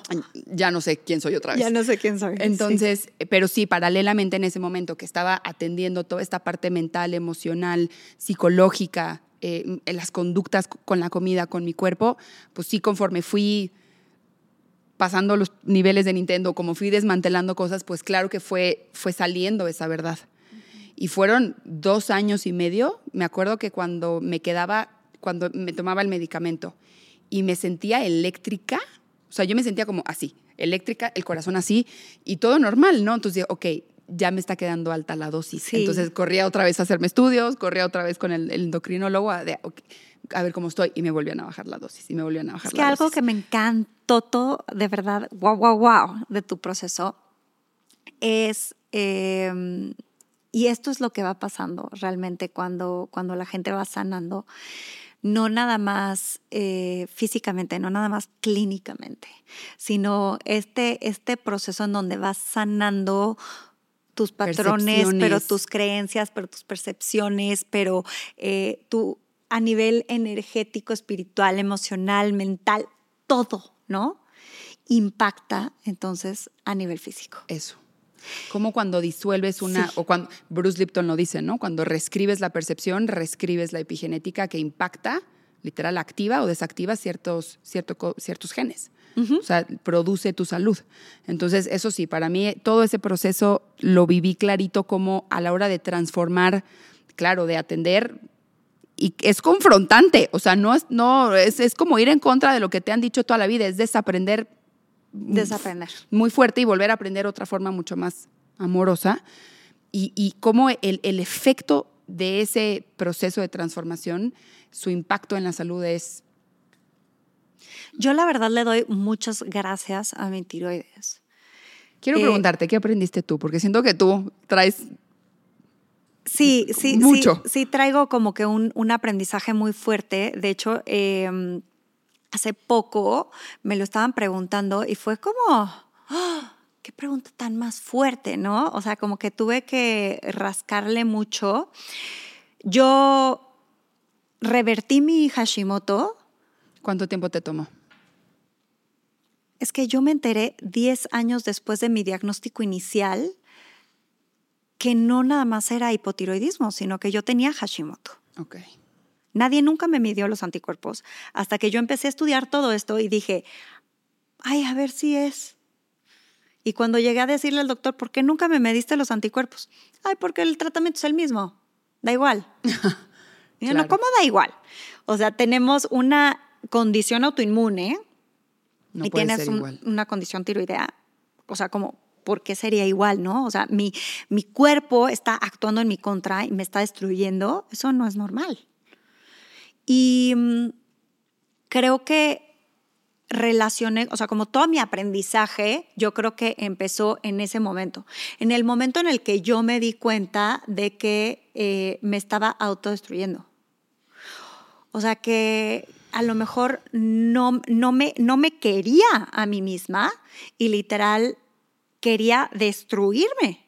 Ya no sé quién soy otra vez. Ya no sé quién soy. Entonces, pero sí, paralelamente en ese momento que estaba atendiendo toda esta parte mental, emocional, psicológica, eh, en las conductas con la comida, con mi cuerpo, pues sí, conforme fui pasando los niveles de Nintendo, como fui desmantelando cosas, pues claro que fue, fue saliendo esa verdad. Y fueron dos años y medio. Me acuerdo que cuando me quedaba, cuando me tomaba el medicamento y me sentía eléctrica, o sea, yo me sentía como así, eléctrica, el corazón así, y todo normal, ¿no? Entonces, ok, ya me está quedando alta la dosis. Entonces corría otra vez a hacerme estudios, corría otra vez con el, endocrinólogo a, a, ver cómo estoy y me volvían a bajar la dosis y me volvían a bajar es que algo que me encantó todo, de verdad, wow, wow, wow, de tu proceso es, em, y esto es lo que va pasando realmente cuando, cuando la gente va sanando, no nada más eh, físicamente, no nada más clínicamente, sino este, este proceso en donde vas sanando tus patrones, pero tus creencias, pero tus percepciones, pero eh, tú a nivel energético, espiritual, emocional, mental, todo, ¿no? Impacta entonces a nivel físico. Eso. Como cuando disuelves una, o cuando Bruce Lipton lo dice, ¿no? Cuando reescribes la percepción, reescribes la epigenética que impacta, literal, activa o desactiva ciertos, ciertos genes. O sea, produce tu salud. Entonces, eso sí, para mí todo ese proceso lo viví clarito como a la hora de transformar, claro, de atender. Y es confrontante, o sea, no es, no, es, es como ir en contra de lo que te han dicho toda la vida, es desaprender. Desaprender. Muy fuerte y volver a aprender otra forma mucho más amorosa. Y, y cómo el, el efecto de ese proceso de transformación, su impacto en la salud es yo la verdad le doy muchas gracias a mi tiroides. Quiero eh, preguntarte, ¿qué aprendiste tú? Porque siento que tú traes Sí, sí, mucho. sí, sí traigo como que un, un aprendizaje muy fuerte. De hecho, em, hace poco me lo estaban preguntando y fue como, ¡ah! qué pregunta tan más fuerte, ¿no? O sea, como que tuve que rascarle mucho. Yo revertí mi Hashimoto. ¿Cuánto tiempo te tomó? es que yo me enteré 10 años después de mi diagnóstico inicial que no nada más era hipotiroidismo, sino que yo tenía Hashimoto. Ok. Nadie nunca me midió los anticuerpos hasta que yo empecé a estudiar todo esto y dije, ay, a ver si es. Y cuando llegué a decirle al doctor, ¿por qué nunca me mediste los anticuerpos? Ay, porque el tratamiento es el mismo, da igual. yo, no, ¿cómo da igual? O sea, tenemos una condición autoinmune y tienes una condición tiroidea, o sea, como, ¿por qué sería igual, no? O sea, mi, mi cuerpo está actuando en mi contra y me está destruyendo, eso no es normal. Y mm, creo que relacioné, o sea, como todo mi aprendizaje, yo creo que empezó en ese momento, en el momento en el que yo me di cuenta de que eh, me estaba autodestruyendo. O sea, que, a lo mejor no, no, me, no me quería a mí misma y literal quería destruirme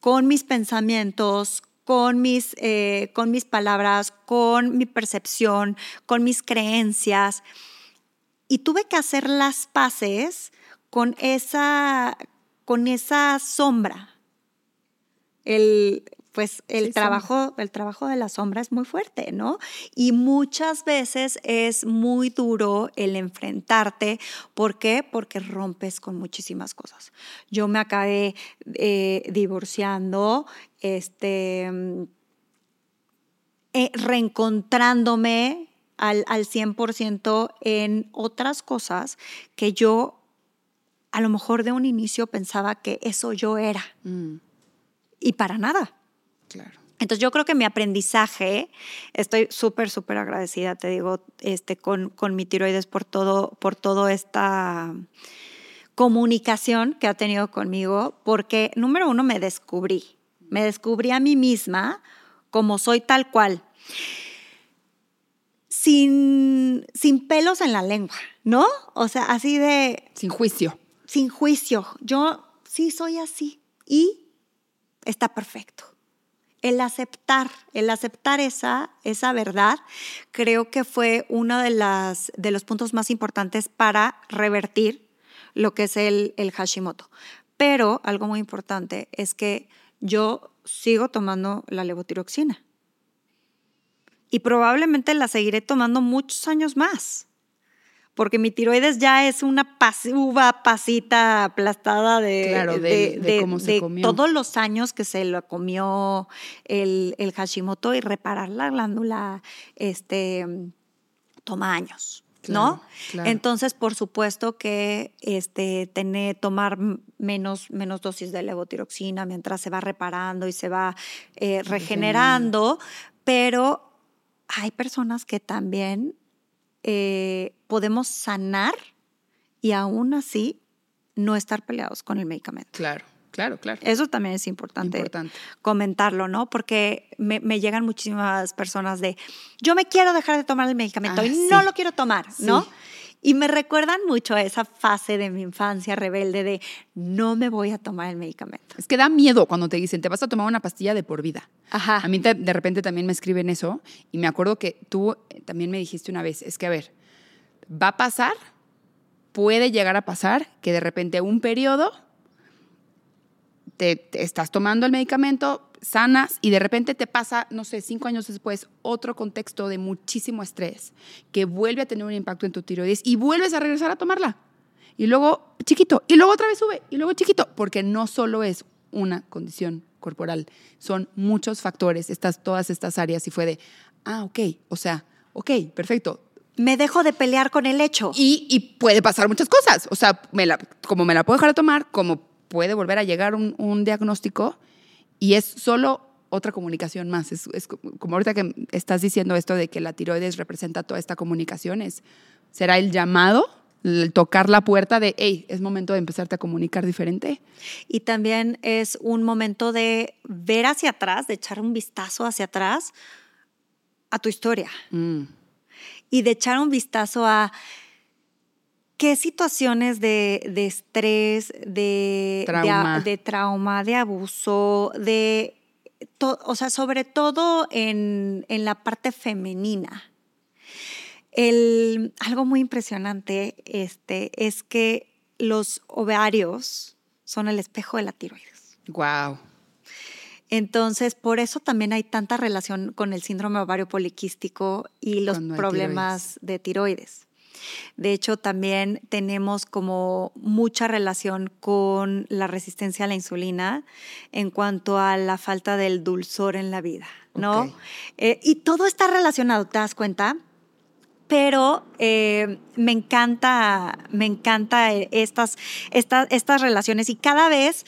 con mis pensamientos, con mis, eh, con mis palabras, con mi percepción, con mis creencias. y tuve que hacer las paces con esa, con esa sombra. El, pues el trabajo, el trabajo de la sombra es muy fuerte, ¿no? Y muchas veces es muy duro el enfrentarte. ¿Por qué? Porque rompes con muchísimas cosas. Yo me acabé eh, divorciando, este, eh, reencontrándome al, al 100% en otras cosas que yo a lo mejor de un inicio pensaba que eso yo era. Mm. Y para nada. Claro. Entonces yo creo que mi aprendizaje, estoy súper, súper agradecida, te digo, este, con, con mi tiroides por todo, por toda esta comunicación que ha tenido conmigo, porque número uno me descubrí, me descubrí a mí misma como soy tal cual, sin, sin pelos en la lengua, ¿no? O sea, así de... Sin juicio. Sin juicio. Yo sí soy así y está perfecto el aceptar, el aceptar esa, esa verdad, creo que fue uno de, las, de los puntos más importantes para revertir lo que es el, el Hashimoto. Pero algo muy importante es que yo sigo tomando la levotiroxina y probablemente la seguiré tomando muchos años más porque mi tiroides ya es una uva pasita aplastada de, de, todos los años que se lo comió el, el, Hashimoto y reparar la glándula este, toma años. ¿no? Entonces, por supuesto que este, tener, tomar menos, menos dosis de levotiroxina mientras se va reparando y se va eh, regenerando, pero hay personas que también eh, podemos sanar y aún así no estar peleados con el medicamento. Claro. Claro, claro. Eso también es importante, comentarlo, ¿no? Porque me, llegan muchísimas personas de, yo me quiero dejar de tomar el medicamento y ah, no lo quiero tomar, ¿no? Y me recuerdan mucho a esa fase de mi infancia rebelde de no me voy a tomar el medicamento. Es que da miedo cuando te dicen, te vas a tomar una pastilla de por vida. Ajá. A mí de repente también me escriben eso y me acuerdo que tú eh, también me dijiste una vez, es que a ver, va a pasar, puede llegar a pasar que de repente un periodo te, estás tomando el medicamento, sanas y de repente te pasa, no sé, cinco años después, otro contexto de muchísimo estrés que vuelve a tener un impacto en tu tiroides y vuelves a regresar a tomarla. Y luego chiquito, y luego otra vez sube, y luego chiquito, porque no solo es una condición corporal, son muchos factores, estas, todas estas áreas y fue de, ah, ok, o sea, ok, perfecto, me dejo de pelear con el hecho. Y, puede pasar muchas cosas. O sea, me la, como me la puedo dejar de tomar, como puede volver a llegar un, diagnóstico y es solo otra comunicación más. Es, como ahorita que estás diciendo esto de que la tiroides representa toda esta comunicación, será el llamado, el tocar la puerta de, hey, es momento de empezarte a comunicar diferente. Y también es un momento de ver hacia atrás, de echar un vistazo hacia atrás a tu historia. Mm y de echar un vistazo a qué situaciones de, estrés, de trauma. De, trauma, de abuso, de, o sea, sobre todo en, en la parte femenina. El, algo muy impresionante este, es que los ovarios son el espejo de la tiroides. Wow. Entonces, por eso también hay tanta relación con el síndrome ovario poliquístico y los problemas de tiroides. De hecho, también tenemos como mucha relación con la resistencia a la insulina en cuanto a la falta del dulzor en la vida, ¿no? Eh, y todo está relacionado, ¿te das cuenta? pero eh, me encanta, me encanta estas, estas, estas relaciones y cada vez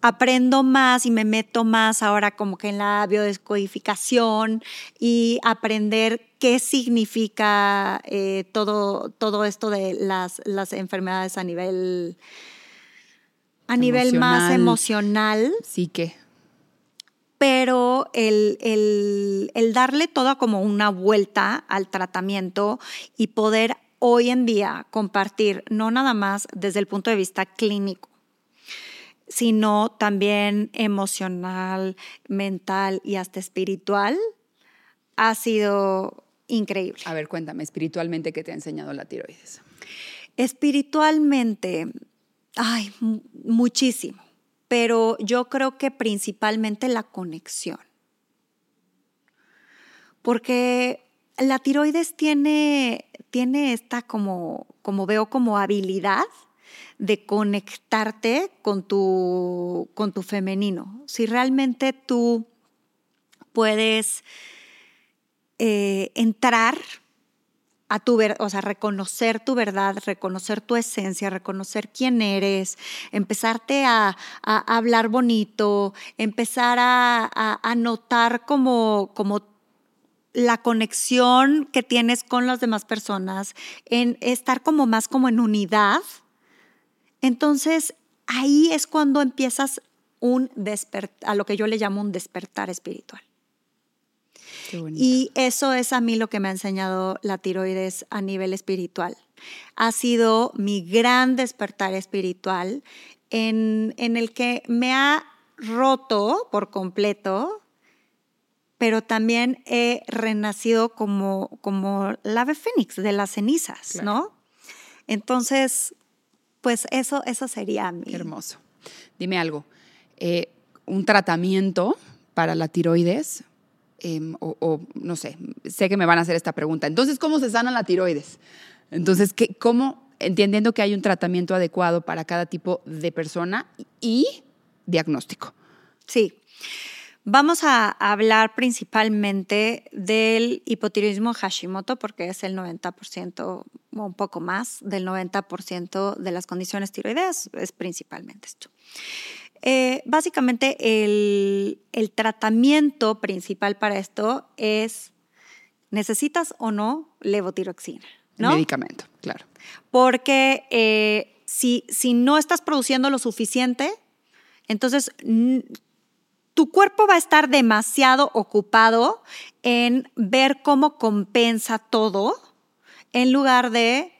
aprendo más y me meto más ahora como que en la biodescodificación y aprender qué significa eh, todo, todo esto de las, las enfermedades a nivel, a nivel más emocional. Sí que. Pero el, el, el darle toda como una vuelta al tratamiento y poder hoy en día compartir, no nada más desde el punto de vista clínico, sino también emocional, mental y hasta espiritual, ha sido increíble. A ver, cuéntame, espiritualmente, ¿qué te ha enseñado la tiroides? Espiritualmente, ay, muchísimo, pero yo creo que principalmente la conexión. Porque la tiroides tiene, tiene esta como, como veo como habilidad de conectarte con tu, con tu femenino. Si realmente tú puedes eh, entrar a tu o sea, reconocer tu verdad, reconocer tu esencia, reconocer quién eres, empezarte a, hablar bonito, empezar a, a, notar como, como la conexión que tienes con las demás personas, en estar como más como en unidad. Entonces, ahí es cuando empiezas un a lo que yo le llamo un despertar espiritual. Y eso es a mí lo que me ha enseñado la tiroides a nivel espiritual. Ha sido mi gran despertar espiritual en, en el que me ha roto por completo, pero también he renacido como, como la ave fénix de las cenizas, ¿no? Entonces, pues eso, eso sería mi... hermoso. Dime algo, eh, un tratamiento para la tiroides Em, o, no sé, sé que me van a hacer esta pregunta. Entonces, ¿cómo se sana la tiroides? Entonces, ¿qué, ¿cómo, entendiendo que hay un tratamiento adecuado para cada tipo de persona y diagnóstico? Sí. Vamos a hablar principalmente del hipotiroidismo Hashimoto porque es el 90% o un poco más del 90% de las condiciones tiroideas, es principalmente esto. Eh, básicamente el, tratamiento principal para esto es, ¿necesitas o no levotiroxina? ¿no? Medicamento, claro. Porque eh, si, si no estás produciendo lo suficiente, entonces tu cuerpo va a estar demasiado ocupado en ver cómo compensa todo en lugar de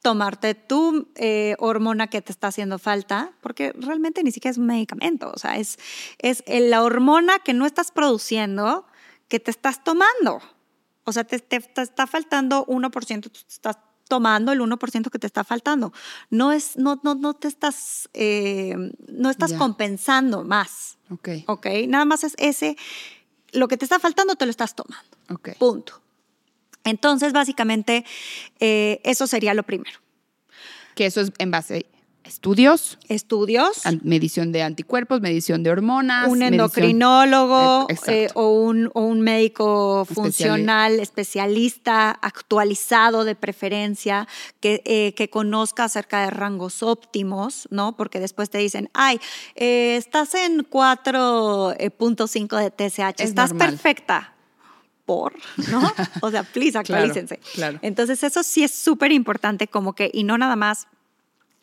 tomarte tu eh, hormona que te está haciendo falta, porque realmente ni siquiera es un medicamento, o sea, es, es la hormona que no estás produciendo que te estás tomando. O sea, te, te, está faltando 1%, tú estás tomando el 1% que te está faltando. No, es, no, no, no te estás, eh, no estás compensando más. Ok. Ok, nada más es ese, lo que te está faltando te lo estás tomando. Ok. Punto. Entonces, básicamente, eh, eso sería lo primero. Que eso es en base estudios. Estudios. Medición de anticuerpos, medición de hormonas. Un endocrinólogo eh, eh, o, un, un, médico funcional, especialista, actualizado de preferencia, que, que, conozca acerca de rangos óptimos, ¿no? Porque después te dicen, ay, estás en 4.5 de TSH, estás perfecta por, ¿no? O sea, please, actualícense. Claro, Entonces, eso sí es súper importante, como que, y no nada más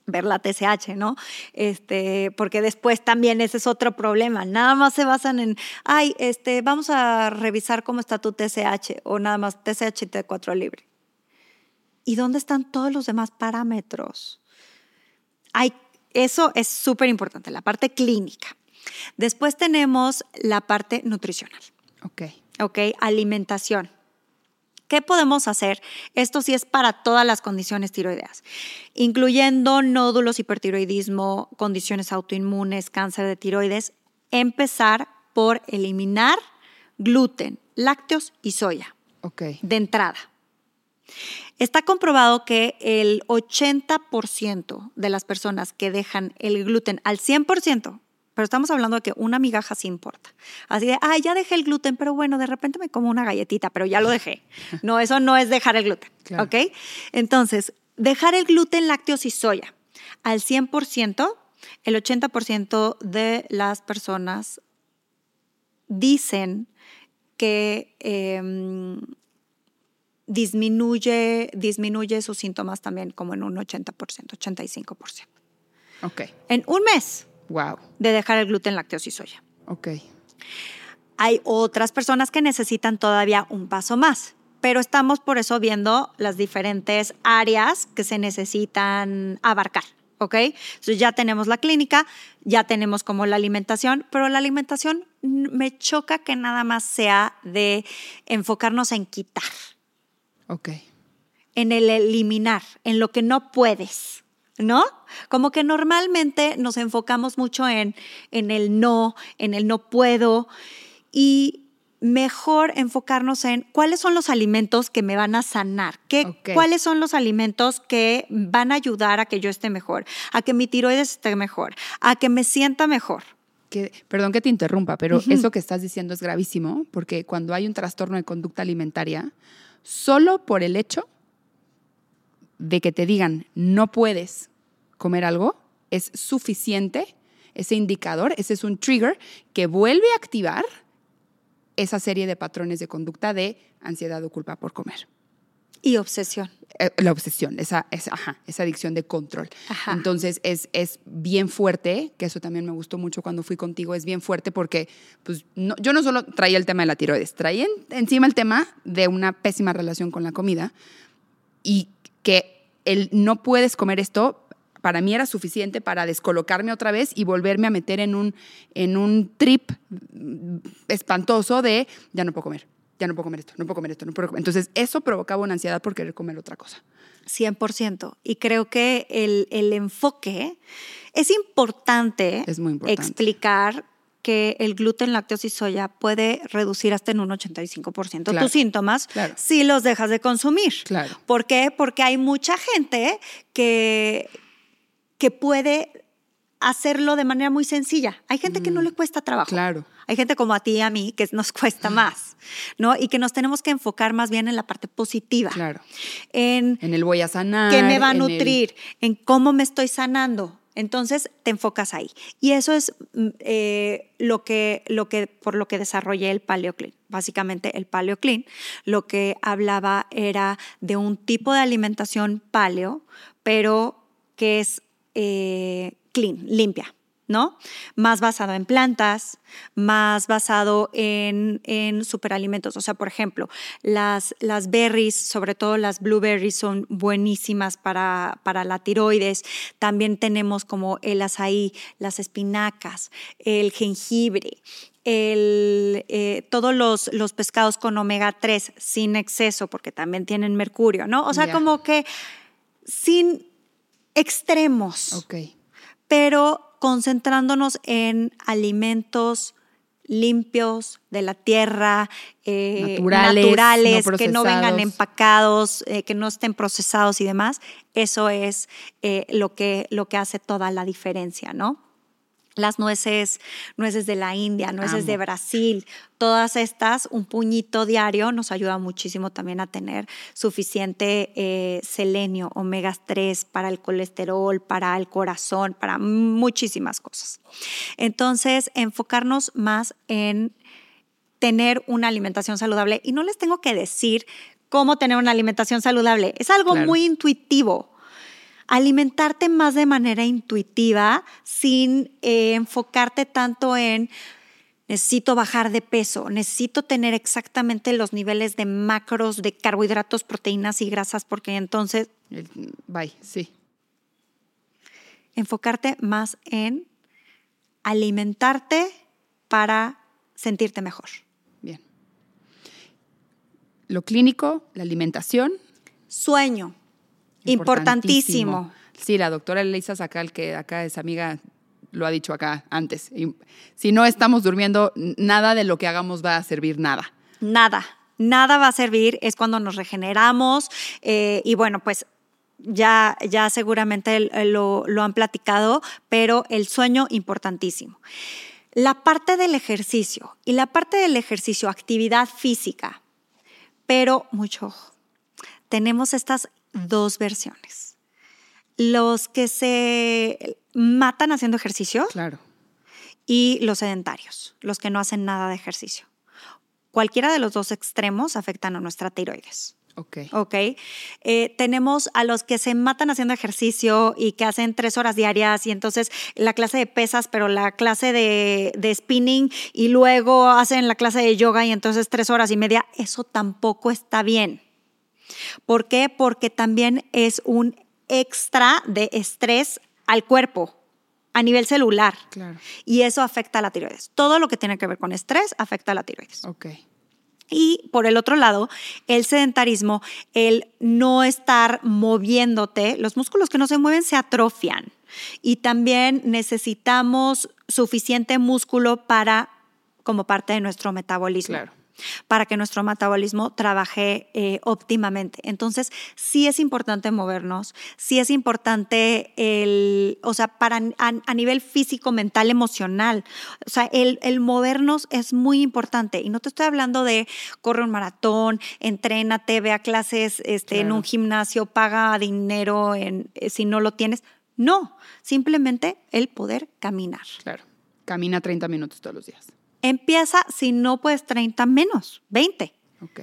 ver la TSH, ¿no? Este, porque después también ese es otro problema. Nada más se basan en, ay, este, vamos a revisar cómo está tu TSH o nada más TSH y T4 libre. ¿Y dónde están todos los demás parámetros? Hay, eso es súper importante, la parte clínica. Después tenemos la parte nutricional. Ok. ¿ok? Alimentación. ¿Qué podemos hacer? Esto sí es para todas las condiciones tiroideas, incluyendo nódulos, hipertiroidismo, condiciones autoinmunes, cáncer de tiroides. Empezar por eliminar gluten, lácteos y soya. De entrada. Está comprobado que el 80% de las personas que dejan el gluten al 100%, pero estamos hablando de que una migaja sí importa. Así de, ay, ya dejé el gluten, pero bueno, de repente me como una galletita, pero ya lo dejé. No, eso no es dejar el gluten, ¿ok? Entonces, dejar el gluten, lácteos y soya al 100%, el 80% de las personas dicen que em, disminuye, disminuye sus síntomas también como en un 80%, 85%. Ok. En un mes Wow. De dejar el gluten, lácteos y soya. Ok. Hay otras personas que necesitan todavía un paso más, pero estamos por eso viendo las diferentes áreas que se necesitan abarcar. ¿ok? Entonces ya tenemos la clínica, ya tenemos como la alimentación, pero la alimentación me choca que nada más sea de enfocarnos en quitar. Ok. en el eliminar, en lo que no puedes. ¿No? Como que normalmente nos enfocamos mucho en, en el no, en el no puedo y mejor enfocarnos en cuáles son los alimentos que me van a sanar, ¿Qué, cuáles son los alimentos que van a ayudar a que yo esté mejor, a que mi tiroides esté mejor, a que me sienta mejor. Que, perdón que te interrumpa, pero eso que estás diciendo es gravísimo, porque cuando hay un trastorno de conducta alimentaria, solo por el hecho de que te digan no puedes comer algo, es suficiente ese indicador, ese es un trigger que vuelve a activar esa serie de patrones de conducta de ansiedad o culpa por comer. Y obsesión. Eh, la obsesión, esa, esa, esa adicción de control. Entonces es, es bien fuerte, que eso también me gustó mucho cuando fui contigo, es bien fuerte porque pues, no, yo no solo traía el tema de la tiroides, traía encima el tema de una pésima relación con la comida y que el no puedes comer esto para mí era suficiente para descolocarme otra vez y volverme a meter en un, en un trip espantoso de ya no puedo comer, ya no puedo comer esto, no puedo comer esto, no puedo comer. Entonces eso provocaba una ansiedad por querer comer otra cosa. 100%. Y creo que el, el enfoque es importante, es muy importante explicar que el gluten, lácteos y soya puede reducir hasta en un 85% tus síntomas si los dejas de consumir. Claro. ¿Por qué? Porque hay mucha gente que, que puede hacerlo de manera muy sencilla. Hay gente que no le cuesta trabajo. Claro. Hay gente como a ti y a mí que nos cuesta más, ¿no? Y que nos tenemos que enfocar más bien en la parte positiva. Claro. En, en el voy a sanar. ¿Qué me va a nutrir? En cómo me estoy sanando. Entonces te enfocas ahí. Y eso es mm, eh, lo, que, lo que, por lo que desarrollé el PaleoClean. Básicamente el PaleoClean lo que hablaba era de un tipo de alimentación paleo, pero que es eh, clean, limpia. ¿No? Más basado en plantas, más basado en, en superalimentos. O sea, por ejemplo, las, las berries, sobre todo las blueberries, son buenísimas para, para la tiroides. También tenemos como el azaí, las espinacas, el jengibre, el, eh, todos los, los, pescados con omega 3 sin exceso, porque también tienen mercurio, ¿no? O sea, como que sin extremos. Ok. Pero concentrándonos en alimentos limpios de la tierra, eh, naturales, que no vengan empacados, eh, que no estén procesados y demás, eso es eh, lo, que, lo que hace toda la diferencia, ¿no? Las nueces, nueces de la India, nueces de Brasil, todas estas, un puñito diario nos ayuda muchísimo también a tener suficiente eh, selenio, omega 3 para el colesterol, para el corazón, para muchísimas cosas. Entonces, enfocarnos más en tener una alimentación saludable. Y no les tengo que decir cómo tener una alimentación saludable, es algo muy intuitivo alimentarte más de manera intuitiva sin eh, enfocarte tanto en necesito bajar de peso, necesito tener exactamente los niveles de macros, de carbohidratos, proteínas y grasas, porque entonces... Bye, sí. Enfocarte más en alimentarte para sentirte mejor. Bien. Lo clínico, la alimentación. Sueño. Importantísimo. Sí, la doctora Elisa Sacal, que acá es amiga, lo ha dicho acá antes. si no estamos durmiendo, nada de lo que hagamos va a servir nada. Nada, nada va a servir. Es cuando nos regeneramos eh, y bueno, pues ya, ya seguramente lo, lo han platicado, pero el sueño importantísimo. La parte del ejercicio y la parte del ejercicio, actividad física, pero mucho Tenemos estas dos versiones. Los que se matan haciendo ejercicio. Claro. Y los sedentarios, los que no hacen nada de ejercicio. Cualquiera de los dos extremos afectan a nuestra tiroides. Ok. Ok. Eh, tenemos a los que se matan haciendo ejercicio y que hacen tres horas diarias y entonces la clase de pesas, pero la clase de, de spinning y luego hacen la clase de yoga y entonces tres horas y media. Eso tampoco está bien. ¿Por qué? Porque también es un extra de estrés al cuerpo a nivel celular. Claro. Y eso afecta a la tiroides. Todo lo que tiene que ver con estrés afecta a la tiroides. Ok. Y por el otro lado, el sedentarismo, el no estar moviéndote, los músculos que no se mueven se atrofian. Y también necesitamos suficiente músculo para como parte de nuestro metabolismo. Claro para que nuestro metabolismo trabaje eh, óptimamente. Entonces, sí es importante movernos, sí es importante el, o sea, para a, nivel físico, mental, emocional. O sea, el, el, movernos es muy importante. Y no te estoy hablando de corre un maratón, entrénate, ve a clases este, en un gimnasio, paga dinero en, eh, si no lo tienes. No, simplemente el poder caminar. Claro, camina 30 minutos todos los días. Empieza, si no puedes 30 menos, 20. Ok.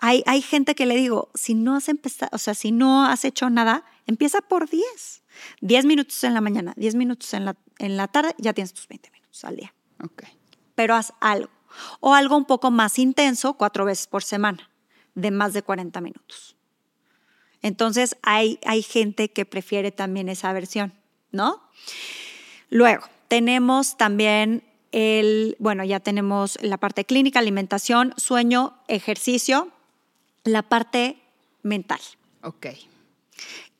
Hay, hay gente que le digo, si no has empezado, o sea, si no has hecho nada, empieza por 10. 10 minutos en la mañana, 10 minutos en la, en la tarde, ya tienes tus 20 minutos al día. Ok. Pero haz algo. O algo un poco más intenso, cuatro veces por semana, de más de 40 minutos. Entonces, hay, hay gente que prefiere también esa versión, ¿no? Luego, tenemos también el, bueno, ya tenemos la parte clínica, alimentación, sueño, ejercicio, la parte mental. Ok.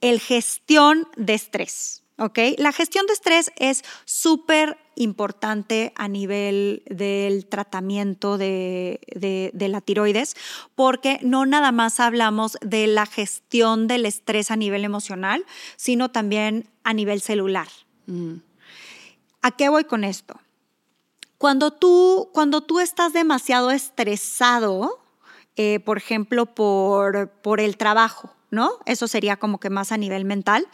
El gestión de estrés. ¿ok? La gestión de estrés es súper importante a nivel del tratamiento de, de, la tiroides, porque no nada más hablamos de la gestión del estrés a nivel emocional, sino también a nivel celular. Mm. ¿A qué voy con esto? Cuando tú, cuando tú estás demasiado estresado, eh, por ejemplo, por, por el trabajo, ¿no? Eso sería como que más a nivel mental.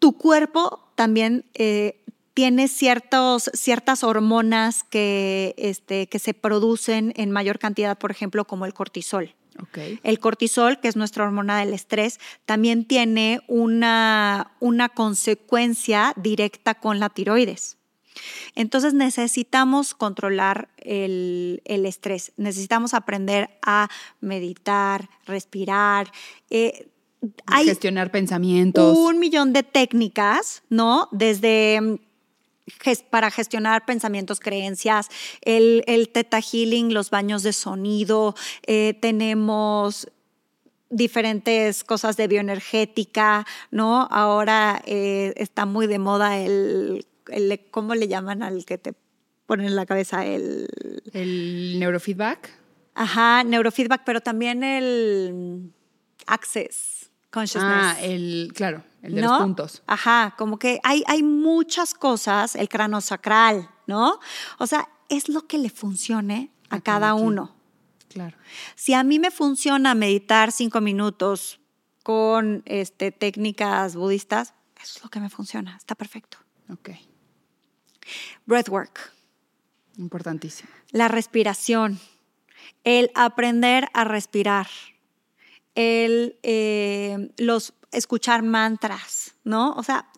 Tu cuerpo también eh, tiene ciertos, ciertas hormonas que, este, que se producen en mayor cantidad, por ejemplo, como el cortisol. Okay. El cortisol, que es nuestra hormona del estrés, también tiene una, una consecuencia directa con la tiroides. Entonces necesitamos controlar el, estrés, necesitamos aprender a meditar, respirar. Eh, gestionar pensamientos. Un millón de técnicas, ¿no? Desde mm, para gestionar pensamientos, creencias, el, el teta healing, los baños de sonido, eh, tenemos diferentes cosas de bioenergética, ¿no? Ahora eh, está muy de moda el ¿cómo le llaman al que te ponen en la cabeza? El, el neurofeedback. Ajá, neurofeedback, pero también el access consciousness. Ah, el, claro, el de los puntos. Ajá, como que hay, hay muchas cosas, el sacral, ¿no? O sea, es lo que le funcione a, cada uno. Claro. Si a mí me funciona meditar cinco minutos con este, técnicas budistas, eso es lo que me funciona, está perfecto. Ok. Breathwork. Importantísimo. La respiración. El aprender a respirar. El eh, los escuchar mantras, ¿no? O sea,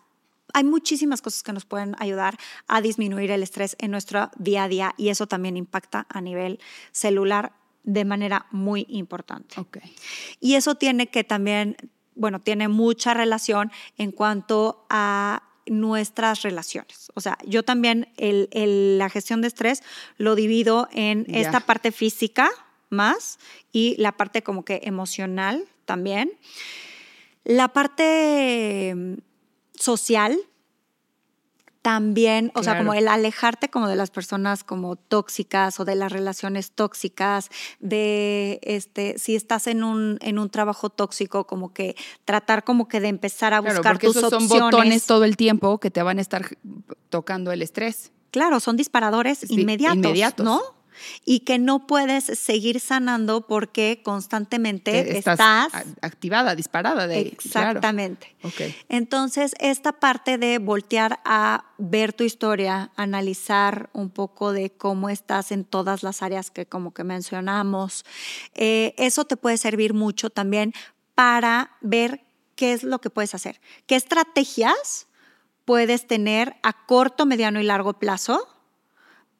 hay muchísimas cosas que nos pueden ayudar a disminuir el estrés en nuestro día a día y eso también impacta a nivel celular de manera muy importante. Okay. Y eso tiene que también, bueno, tiene mucha relación en cuanto a nuestras relaciones. O sea, yo también la gestión de estrés lo divido en esta parte física más y la parte como que emocional también. La parte mm, social, también, o sea, como el alejarte como de las personas como tóxicas o de las relaciones tóxicas, de este, si estás en un, en un trabajo tóxico, como que tratar como que de empezar a buscar porque tus esos son botones todo el tiempo que te van a estar tocando el estrés. Claro, son disparadores inmediatos, inmediatos, ¿no? Y que no puedes seguir sanando porque constantemente estás, activada, disparada de Exactamente. Entonces, esta parte de voltear a ver tu historia, analizar un poco de cómo estás en todas las áreas que como que mencionamos, eh, eso te puede servir mucho también para ver qué es lo que puedes hacer, qué estrategias puedes tener a corto, mediano y largo plazo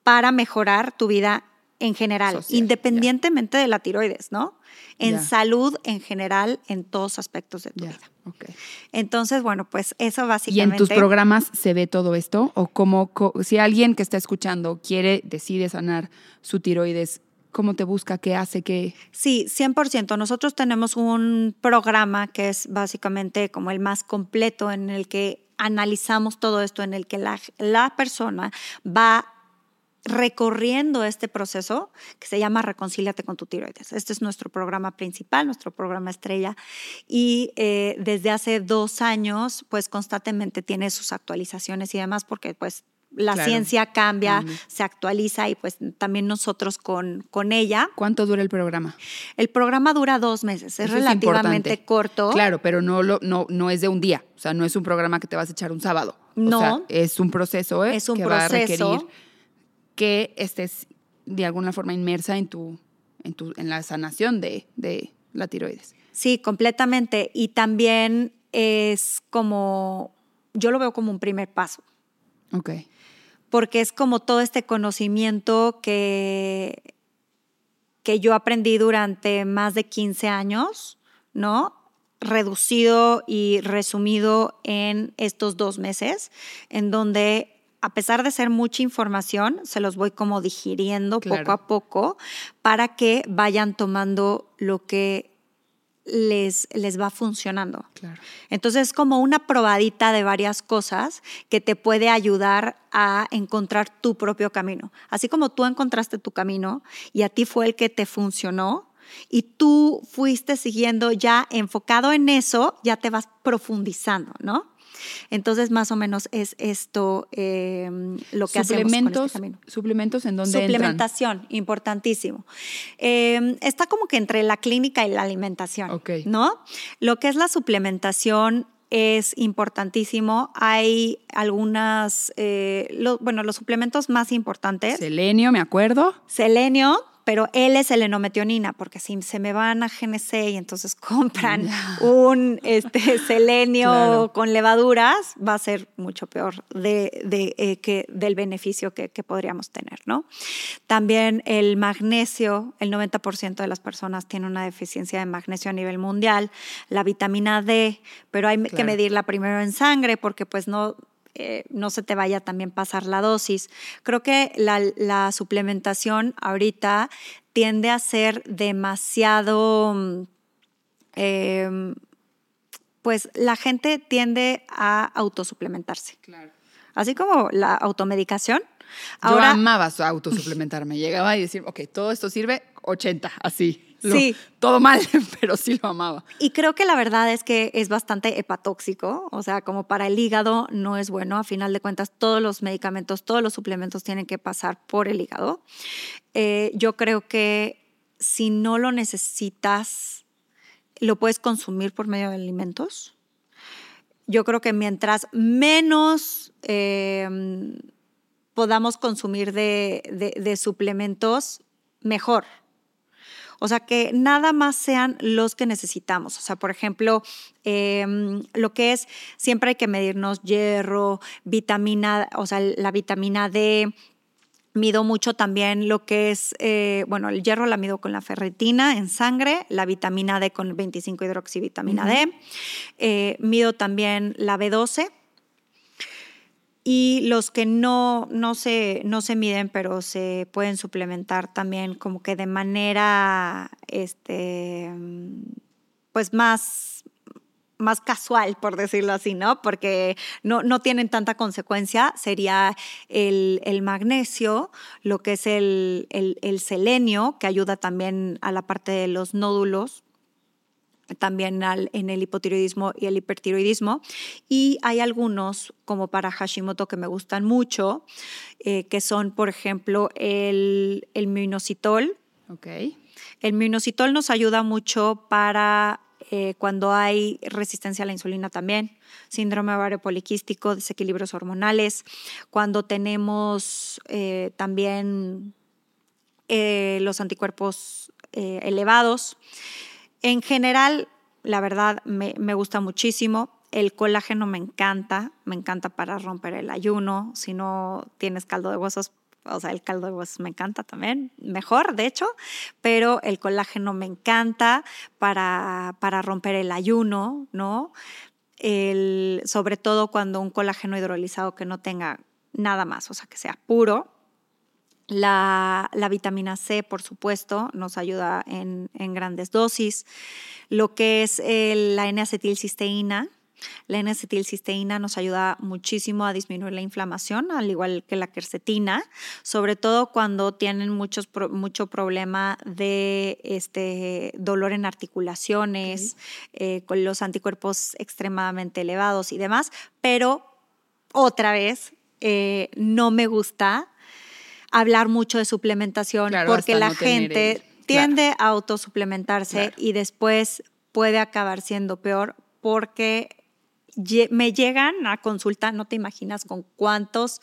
para mejorar tu vida en general, Social, independientemente de la tiroides, ¿no? En salud en general, en todos aspectos de tu vida. ok. Entonces, bueno, pues eso ¿Y en básicamente. tus programas se ve todo esto? ¿O cómo, si alguien que está escuchando quiere, decide sanar su tiroides, cómo te busca, qué hace, qué... Sí, 100%. Nosotros tenemos un programa que es básicamente como el más completo en el que analizamos todo esto, en el que la, la persona va recorriendo este proceso que se llama Reconcíliate con tu tiroides. Este es nuestro programa principal, nuestro programa estrella. Y eh, desde hace dos años, pues constantemente tiene sus actualizaciones y demás, porque pues la Claro. ciencia cambia, se actualiza y pues también nosotros con, con ella. ¿Cuánto dura el programa? El programa dura dos meses, es Eso relativamente corto. Claro, pero no, lo, no, no es de un día. O sea, no es un programa que te vas a echar un sábado. No. O sea, es un proceso ¿eh? Es un que va a proceso. requerir que estés de alguna forma inmersa en, tu, en, tu, en la sanación de, de la tiroides. Sí, completamente. Y también es como, yo lo veo como un primer paso, Ok. porque es como todo este conocimiento que, que yo aprendí durante más de 15 años, ¿no? Reducido y resumido en estos dos meses, en donde a pesar de ser mucha información, se los voy como digiriendo Claro. poco a poco para que vayan tomando lo que les, les va funcionando. Claro. Entonces es como una probadita de varias cosas que te puede ayudar a encontrar tu propio camino. Así como tú encontraste tu camino y a ti fue el que te funcionó y tú fuiste siguiendo ya enfocado en eso, ya te vas profundizando, ¿no? Entonces más o menos es esto eh, lo que hacemos con suplementos, este camino. suplementos en donde entran. Suplementación, importantísimo. Eh, está como que entre la clínica y la alimentación, Ok. ¿no? Lo que es la suplementación es importantísimo. Hay algunas, eh, lo- bueno, los suplementos más importantes, Selenio, me acuerdo. selenio, pero él es selenometionina, porque si se me van a GNC y entonces compran un este, selenio Claro. con levaduras, va a ser mucho peor de, de, eh, que, del beneficio que, que podríamos tener, ¿no? También el magnesio, el 90% de las personas tienen una deficiencia de magnesio a nivel mundial, la vitamina D, pero hay que medirla primero en sangre porque pues no eh, no se te vaya también pasar la dosis. Creo que la, la suplementación ahorita tiende a ser demasiado, mm, eh, pues la gente tiende a autosuplementarse. Claro. Así como la automedicación. Yo Ahora, amaba su autosuplementarme. Llegaba y decir, ok, todo esto sirve 80, así. Lo- Sí. Todo mal, pero sí lo amaba. Y creo que la verdad es que es bastante hepatóxico, o sea, como para el hígado no es bueno. A final de cuentas, todos los medicamentos, todos los suplementos tienen que pasar por el hígado. Eh, yo creo que si no lo necesitas, lo puedes consumir por medio de alimentos. Yo creo que mientras menos eh, podamos consumir de, de- de suplementos, mejor. O sea, que nada más sean los que necesitamos. O sea, por ejemplo, eh, lo que es, siempre hay que medirnos hierro, vitamina, o sea, la vitamina D. Mido mucho también lo que es, eh, bueno, el hierro la mido con la ferritina en sangre, la vitamina D con 25 hidroxivitamina D. Eh, mido también la B12 y los que no, no, se, no se miden, pero se pueden suplementar también como que de manera, este, pues más, más casual, por decirlo así, ¿no? Porque no, no tienen tanta consecuencia, sería el, el magnesio, lo que es el, el, el selenio, que ayuda también a la parte de los nódulos, también al- en el hipotiroidismo y el hipertiroidismo. Y hay algunos, como para Hashimoto, que me gustan mucho, eh, que son, por ejemplo, el, el minoxidil. Ok. El minoxidil nos ayuda mucho para eh, cuando hay resistencia a la insulina también, síndrome ovario poliquístico, desequilibrios hormonales, cuando tenemos eh, también los anticuerpos elevados. En general, la verdad, me, gusta muchísimo. El colágeno me encanta, me encanta para romper el ayuno. Si no tienes caldo de huesos, o sea, el caldo de huesos me encanta también, mejor de hecho, pero el colágeno me encanta para, para romper el ayuno, ¿no? Sobre todo cuando un colágeno hidrolizado que no tenga nada más, o sea, que sea puro. La, la vitamina C, por supuesto, nos ayuda en, en grandes dosis. Lo que es el, la N-acetilcisteína, la N-acetilcisteína nos ayuda muchísimo a disminuir la inflamación, al igual que la quercetina, sobre todo cuando tienen muchos, mucho problema de este, dolor en articulaciones, eh, con los anticuerpos extremadamente elevados y demás, pero otra vez, eh, no me gusta hablar mucho de suplementación porque la gente tiende a autosuplementarse y después puede acabar siendo peor porque me llegan a consulta, no te imaginas con cuántos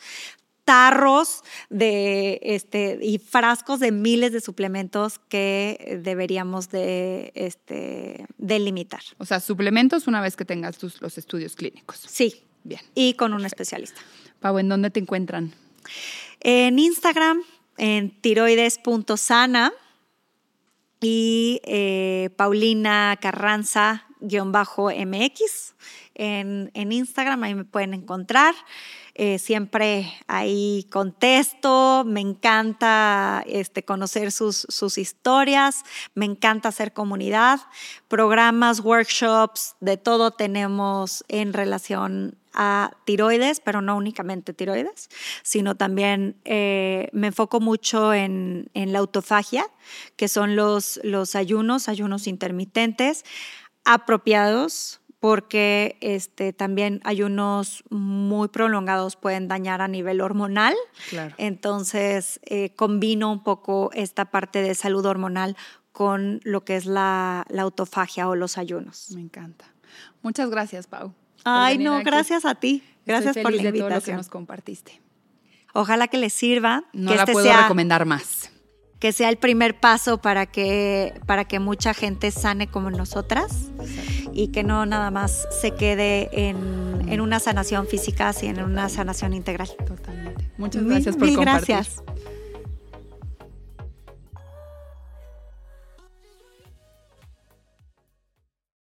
tarros de este y frascos de miles de suplementos que deberíamos de este delimitar. O sea, suplementos una vez que tengas tus, los estudios clínicos. Sí. Bien. Y con un especialista. Pau, ¿en dónde te encuentran? En Instagram, en tiroides.sana y eh, Paulina Carranza-MX en, en Instagram, ahí me pueden encontrar. Eh, siempre ahí contesto, me encanta este, conocer sus, sus, historias, me encanta hacer comunidad, programas, workshops, de todo tenemos en relación a tiroides, pero no únicamente tiroides, sino también eh, me enfoco mucho en, en, la autofagia, que son los, los ayunos, ayunos intermitentes apropiados porque este, también ayunos muy prolongados pueden dañar a nivel hormonal. Entonces, eh, combino un poco esta parte de salud hormonal con lo que es la, autofagia o los ayunos. Me encanta. Muchas gracias, Pau. Ay, no, gracias a ti. Gracias por la invitación. De todo lo que nos compartiste. Ojalá que les sirva. No que la este puedo recomendar más que sea el primer paso para que, para que mucha gente sane como nosotras y que no nada más se quede en, en, una sanación física, sino en una sanación integral. Totalmente. Muchas gracias por mil compartir. gracias.